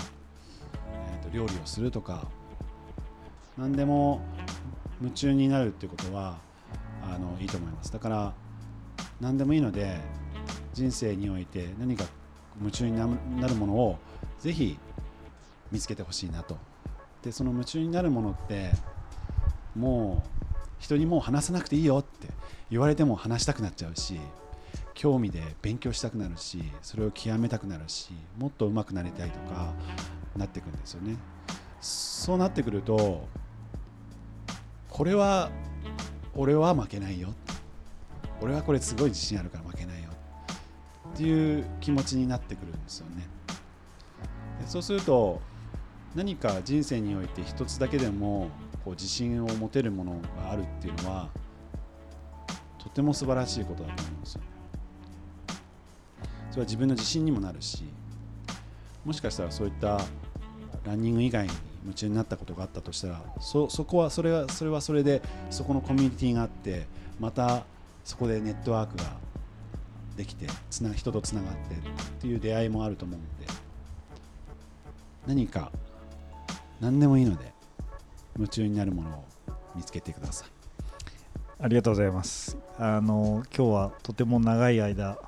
えーと料理をするとか何でも夢中になるっていうことはあのいいと思います。だから何でもいいので人生において何か夢中になるものをぜひ見つけてほしいなと。でその夢中になるものってもう人にもう話さなくていいよって言われても話したくなっちゃうし興味で勉強したくなるしそれを極めたくなるしもっと上手くなりたいとかなってくるんですよね。そうなってくるとこれは俺は負けないよ。俺はこれすごい自信あるから負けないよ。っていう気持ちになってくるんですよね。でそうすると何か人生において一つだけでもこう自信を持てるものがあるっていうのはとても素晴らしいことだと思うんですよ。それは自分の自信にもなるしもしかしたらそういったランニング以外に夢中になったことがあったとしたらそそこはそれはそれはそれでそこのコミュニティがあってまたそこでネットワークができてつな人とつながってっていう出会いもあると思うので何か何でもいいので夢中になるものを見つけてくださいありがとうございます。あの今日はとても長い間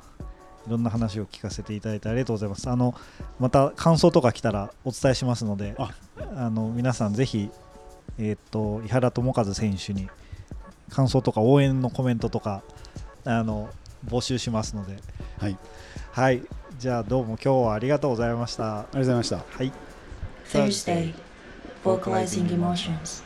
いろんな話を聞かせていただいてありがとうございます。あのまた感想とか来たらお伝えしますので、ああの皆さんぜひえーっと井原智和選手に感想とか応援のコメントとかあの募集しますので、はいはい。じゃあどうも今日はありがとうございました。ありがとうございましたはい。Thursday, vocalizing emotions.